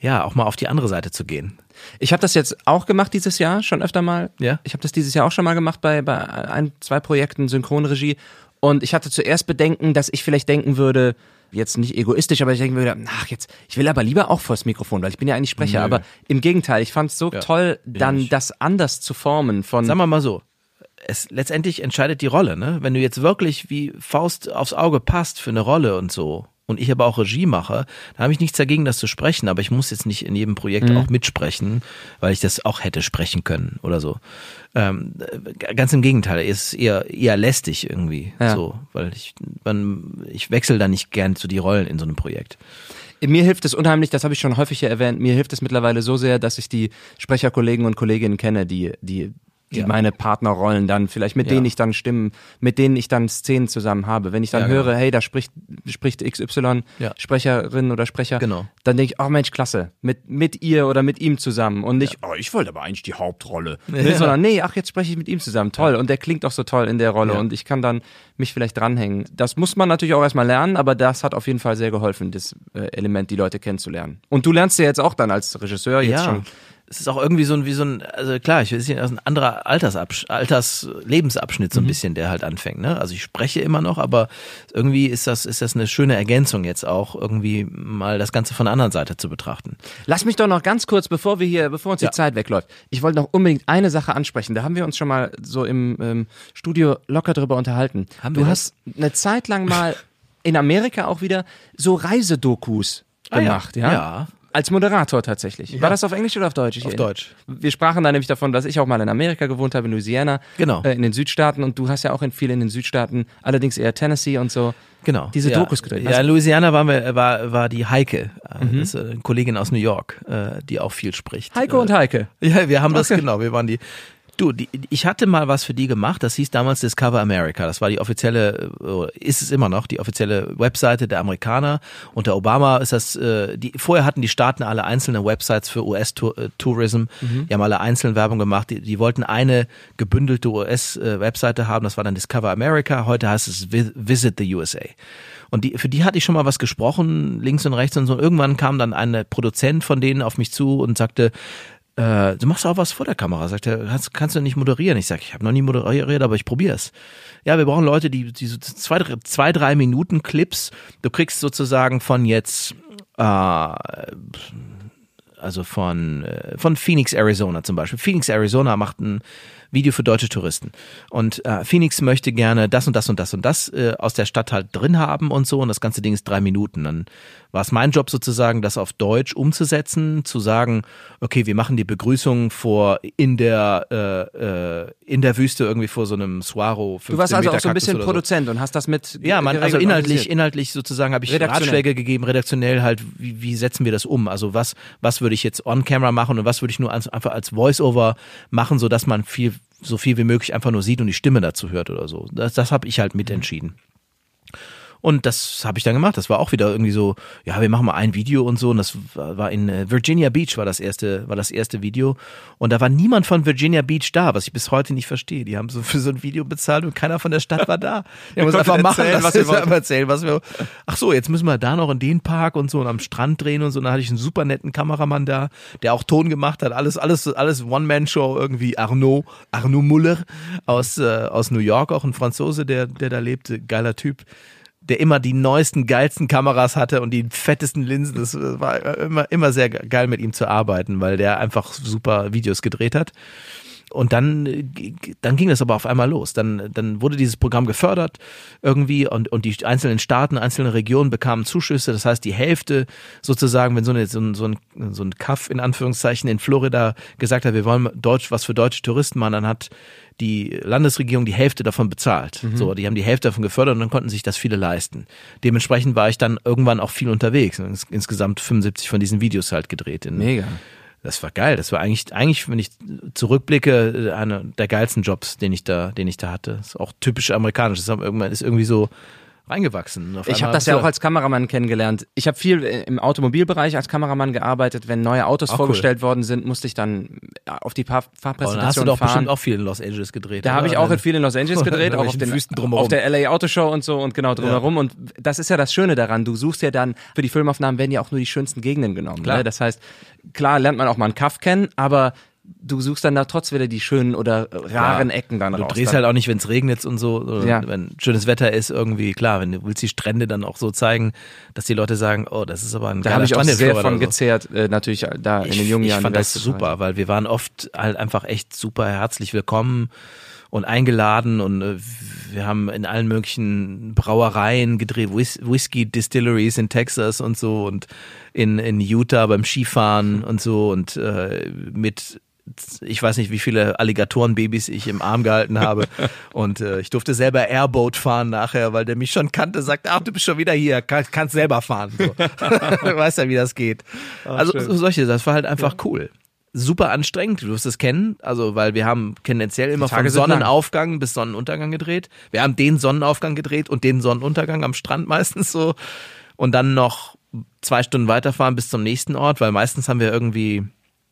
ja, auch mal auf die andere Seite zu gehen. Ich habe das jetzt auch gemacht dieses Jahr, schon öfter mal. Ja. Ich habe das dieses Jahr auch schon mal gemacht bei, bei ein, zwei Projekten Synchronregie. Und ich hatte zuerst Bedenken, dass ich vielleicht denken würde, jetzt nicht egoistisch, aber ich denken würde, ach jetzt, ich will aber lieber auch vors Mikrofon, weil ich bin ja eigentlich Sprecher. Nö. Aber im Gegenteil, ich fand es so Ja, toll, dann nicht. das anders zu formen von Sagen wir mal so. Es, letztendlich entscheidet die Rolle, ne? Wenn du jetzt wirklich wie Faust aufs Auge passt für eine Rolle und so, und ich aber auch Regie mache, da habe ich nichts dagegen, das zu sprechen, aber ich muss jetzt nicht in jedem Projekt Mhm. auch mitsprechen, weil ich das auch hätte sprechen können oder so. Ähm, äh, ganz im Gegenteil, es ist eher, eher lästig irgendwie, Ja. so, weil ich, man, ich wechsle da nicht gern zu die Rollen in so einem Projekt. Mir hilft es unheimlich, das habe ich schon häufig hier erwähnt, mir hilft es mittlerweile so sehr, dass ich die Sprecherkollegen und Kolleginnen kenne, die, die, die Ja. meine Partnerrollen dann vielleicht, mit Ja. denen ich dann Stimmen, mit denen ich dann Szenen zusammen habe. Wenn ich dann Ja, genau. höre, hey, da spricht, spricht XY. Sprecherin oder Sprecher, Genau. dann denke ich, oh Mensch, klasse, mit, mit ihr oder mit ihm zusammen und nicht, oh, ich wollte aber eigentlich die Hauptrolle, nee, sondern nee, ach, jetzt spreche ich mit ihm zusammen, toll und der klingt auch so toll in der Rolle und ich kann dann mich vielleicht dranhängen. Das muss man natürlich auch erstmal lernen, aber das hat auf jeden Fall sehr geholfen, das äh, Element, die Leute kennenzulernen. Und du lernst ja jetzt auch dann als Regisseur jetzt Ja. schon es ist auch irgendwie so ein, wie so ein, also klar, ich weiß nicht, ein anderer Altersabsch Alters, Lebensabschnitt so ein mhm. bisschen, der halt anfängt, ne? Also ich spreche immer noch, aber irgendwie ist das, ist das eine schöne Ergänzung jetzt auch, irgendwie mal das Ganze von der anderen Seite zu betrachten. Lass mich doch noch ganz kurz, bevor wir hier, bevor uns ja. die Zeit wegläuft, ich wollte noch unbedingt eine Sache ansprechen. Da haben wir uns schon mal so im ähm, Studio locker drüber unterhalten. Haben du hast eine Zeit lang mal in Amerika auch wieder so Reisedokus gemacht, ah, ja. ja? ja. Als Moderator tatsächlich. Ja. War das auf Englisch oder auf Deutsch? Ich auf Deutsch. Wir sprachen da nämlich davon, dass ich auch mal in Amerika gewohnt habe, in Louisiana. Genau. Äh, in den Südstaaten und du hast ja auch in viel in den Südstaaten, allerdings eher Tennessee und so. Genau. Diese ja. Dokus gedreht. Ja, in Louisiana waren wir, war, war die Heike, äh, mhm. das ist eine Kollegin aus New York, äh, die auch viel spricht. Heike und Heike. Ja, wir haben das genau. Wir waren die Du, die, ich hatte mal was für die gemacht, das hieß damals Discover America. Das war die offizielle, äh, ist es immer noch, die offizielle Webseite der Amerikaner. Unter Obama ist das, äh, die, vorher hatten die Staaten alle einzelne Websites für US-Tourism. Mhm. Die haben alle einzelne Werbung gemacht. Die, die wollten eine gebündelte US-Webseite haben, das war dann Discover America. Heute heißt es Visit the USA. Und die, für die hatte ich schon mal was gesprochen, links und rechts und so. Irgendwann kam dann ein Produzent von denen auf mich zu und sagte, äh, du machst auch was vor der Kamera. Sagt er, kannst, kannst du nicht moderieren? Ich sage, ich habe noch nie moderiert, aber ich probier's. Ja, wir brauchen Leute, die, die so zwei, zwei, drei Minuten Clips, du kriegst sozusagen von jetzt äh, also von, äh, von Phoenix, Arizona zum Beispiel. Phoenix, Arizona macht ein Video für deutsche Touristen. Und äh, Phoenix möchte gerne das und das und das und das äh, aus der Stadt halt drin haben und so. Und das ganze Ding ist drei Minuten. Dann war es mein Job sozusagen, das auf Deutsch umzusetzen, zu sagen, okay, wir machen die Begrüßung vor in der äh, äh, in der Wüste irgendwie vor so einem Suaro. Du warst also auch so ein bisschen Produzent so. und hast das mit. Ja, man, also inhaltlich, inhaltlich sozusagen habe ich Ratschläge gegeben, redaktionell halt, wie, wie setzen wir das um? Also was, was würde ich jetzt on camera machen und was würde ich nur als, einfach als Voice-Over machen, so dass man viel so viel wie möglich einfach nur sieht und die Stimme dazu hört oder so. Das, das habe ich halt mitentschieden. Und das habe ich dann gemacht. Das war auch wieder irgendwie so, ja, wir machen mal ein Video und so. Und das war in äh, Virginia Beach war das erste, war das erste Video. Und da war niemand von Virginia Beach da, was ich bis heute nicht verstehe. Die haben so für so ein Video bezahlt und keiner von der Stadt war da. Ich muss einfach machen, erzählen, was wir erzählen, was wir. Ach so, jetzt müssen wir da noch in den Park und so und am Strand drehen und so. Und dann hatte ich einen super netten Kameramann da, der auch Ton gemacht hat. Alles, alles, alles One-Man-Show irgendwie. Arnaud, Arnaud Muller aus, äh, aus New York, auch ein Franzose, der, der da lebte. Geiler Typ der immer die neuesten, geilsten Kameras hatte und die fettesten Linsen. Das war immer, immer sehr geil mit ihm zu arbeiten, weil der einfach super Videos gedreht hat. Und dann, dann ging das aber auf einmal los. Dann, dann wurde dieses Programm gefördert irgendwie und, und die einzelnen Staaten, einzelne Regionen bekamen Zuschüsse. Das heißt, die Hälfte sozusagen, wenn so, eine, so, ein, so ein, so ein Kaff in Anführungszeichen in Florida gesagt hat, wir wollen Deutsch, was für deutsche Touristen machen, dann hat die Landesregierung die Hälfte davon bezahlt. Mhm. So, die haben die Hälfte davon gefördert und dann konnten sich das viele leisten. Dementsprechend war ich dann irgendwann auch viel unterwegs. Insgesamt 75 von diesen Videos halt gedreht. In, Mega. Das war geil. Das war eigentlich, eigentlich, wenn ich zurückblicke, einer der geilsten Jobs, den ich da, den ich da hatte. Das ist auch typisch amerikanisch. Das ist irgendwie so, reingewachsen. ich habe das ja auch als Kameramann kennengelernt. Ich habe viel im Automobilbereich als Kameramann gearbeitet. Wenn neue Autos auch vorgestellt cool. worden sind, musste ich dann auf die Fahrpräsentation oh, hast du doch fahren. bestimmt auch viel in Los Angeles gedreht. Da habe ich auch viel in Los Angeles gedreht, auch auf, den, auf der LA Autoshow und so und genau drumherum. Ja. Und das ist ja das Schöne daran. Du suchst ja dann, für die Filmaufnahmen werden ja auch nur die schönsten Gegenden genommen. Ne? Das heißt, klar lernt man auch mal einen Kaff kennen, aber du suchst dann da trotzdem wieder die schönen oder raren ja, Ecken dann du raus. Du drehst dann. halt auch nicht, wenn es regnet und so, ja. wenn schönes Wetter ist irgendwie, klar, wenn du willst die Strände dann auch so zeigen, dass die Leute sagen, oh, das ist aber ein Da habe ich auch sehr von so. gezehrt, äh, natürlich da ich, in den jungen Jahren. Ich fand das super, weil wir waren oft halt einfach echt super herzlich willkommen und eingeladen und äh, wir haben in allen möglichen Brauereien gedreht, Whis Whisky Distilleries in Texas und so und in, in Utah beim Skifahren und so und äh, mit ich weiß nicht, wie viele Alligatorenbabys ich im Arm gehalten habe. Und äh, ich durfte selber Airboat fahren nachher, weil der mich schon kannte, sagt, ach, du bist schon wieder hier, kann, kannst selber fahren. So. du weißt ja, wie das geht. Ach, also schön. solche, das war halt einfach ja. cool. Super anstrengend, du wirst es kennen, also weil wir haben tendenziell immer von Sonnenaufgang bis Sonnenuntergang gedreht. Wir haben den Sonnenaufgang gedreht und den Sonnenuntergang am Strand meistens so. Und dann noch zwei Stunden weiterfahren bis zum nächsten Ort, weil meistens haben wir irgendwie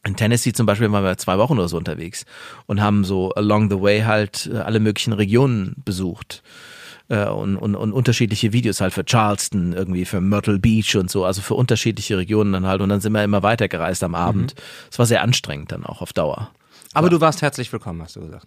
in Tennessee zum Beispiel waren wir zwei Wochen oder so unterwegs und haben so along the way halt äh, alle möglichen Regionen besucht. äh, und, und, und unterschiedliche Videos halt für Charleston, irgendwie für Myrtle Beach und so, also für unterschiedliche Regionen dann halt. Und dann sind wir immer weitergereist am Abend. Es war sehr anstrengend dann auch auf Dauer. Aber du warst herzlich willkommen, hast du gesagt.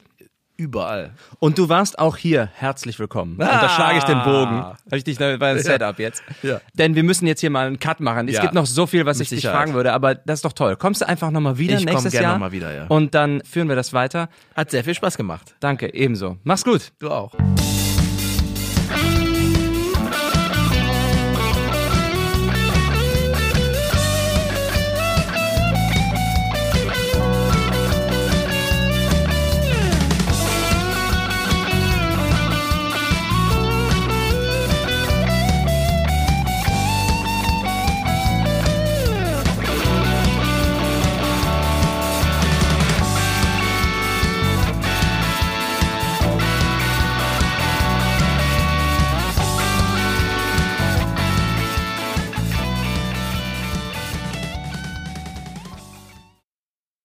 Überall. Und du warst auch hier herzlich willkommen. Ah. Und da schlage ich den Bogen. Richtig bei dem Setup jetzt. Ja. Denn wir müssen jetzt hier mal einen Cut machen. Es Ja. gibt noch so viel, was Mit ich dich Sicherheit. fragen würde, aber das ist doch toll. Kommst du einfach nochmal wieder Ich komm nächstes gern Jahr? noch mal wieder, ja. Und dann führen wir das weiter. Hat sehr viel Spaß gemacht. Danke, ebenso. Mach's gut. Du auch.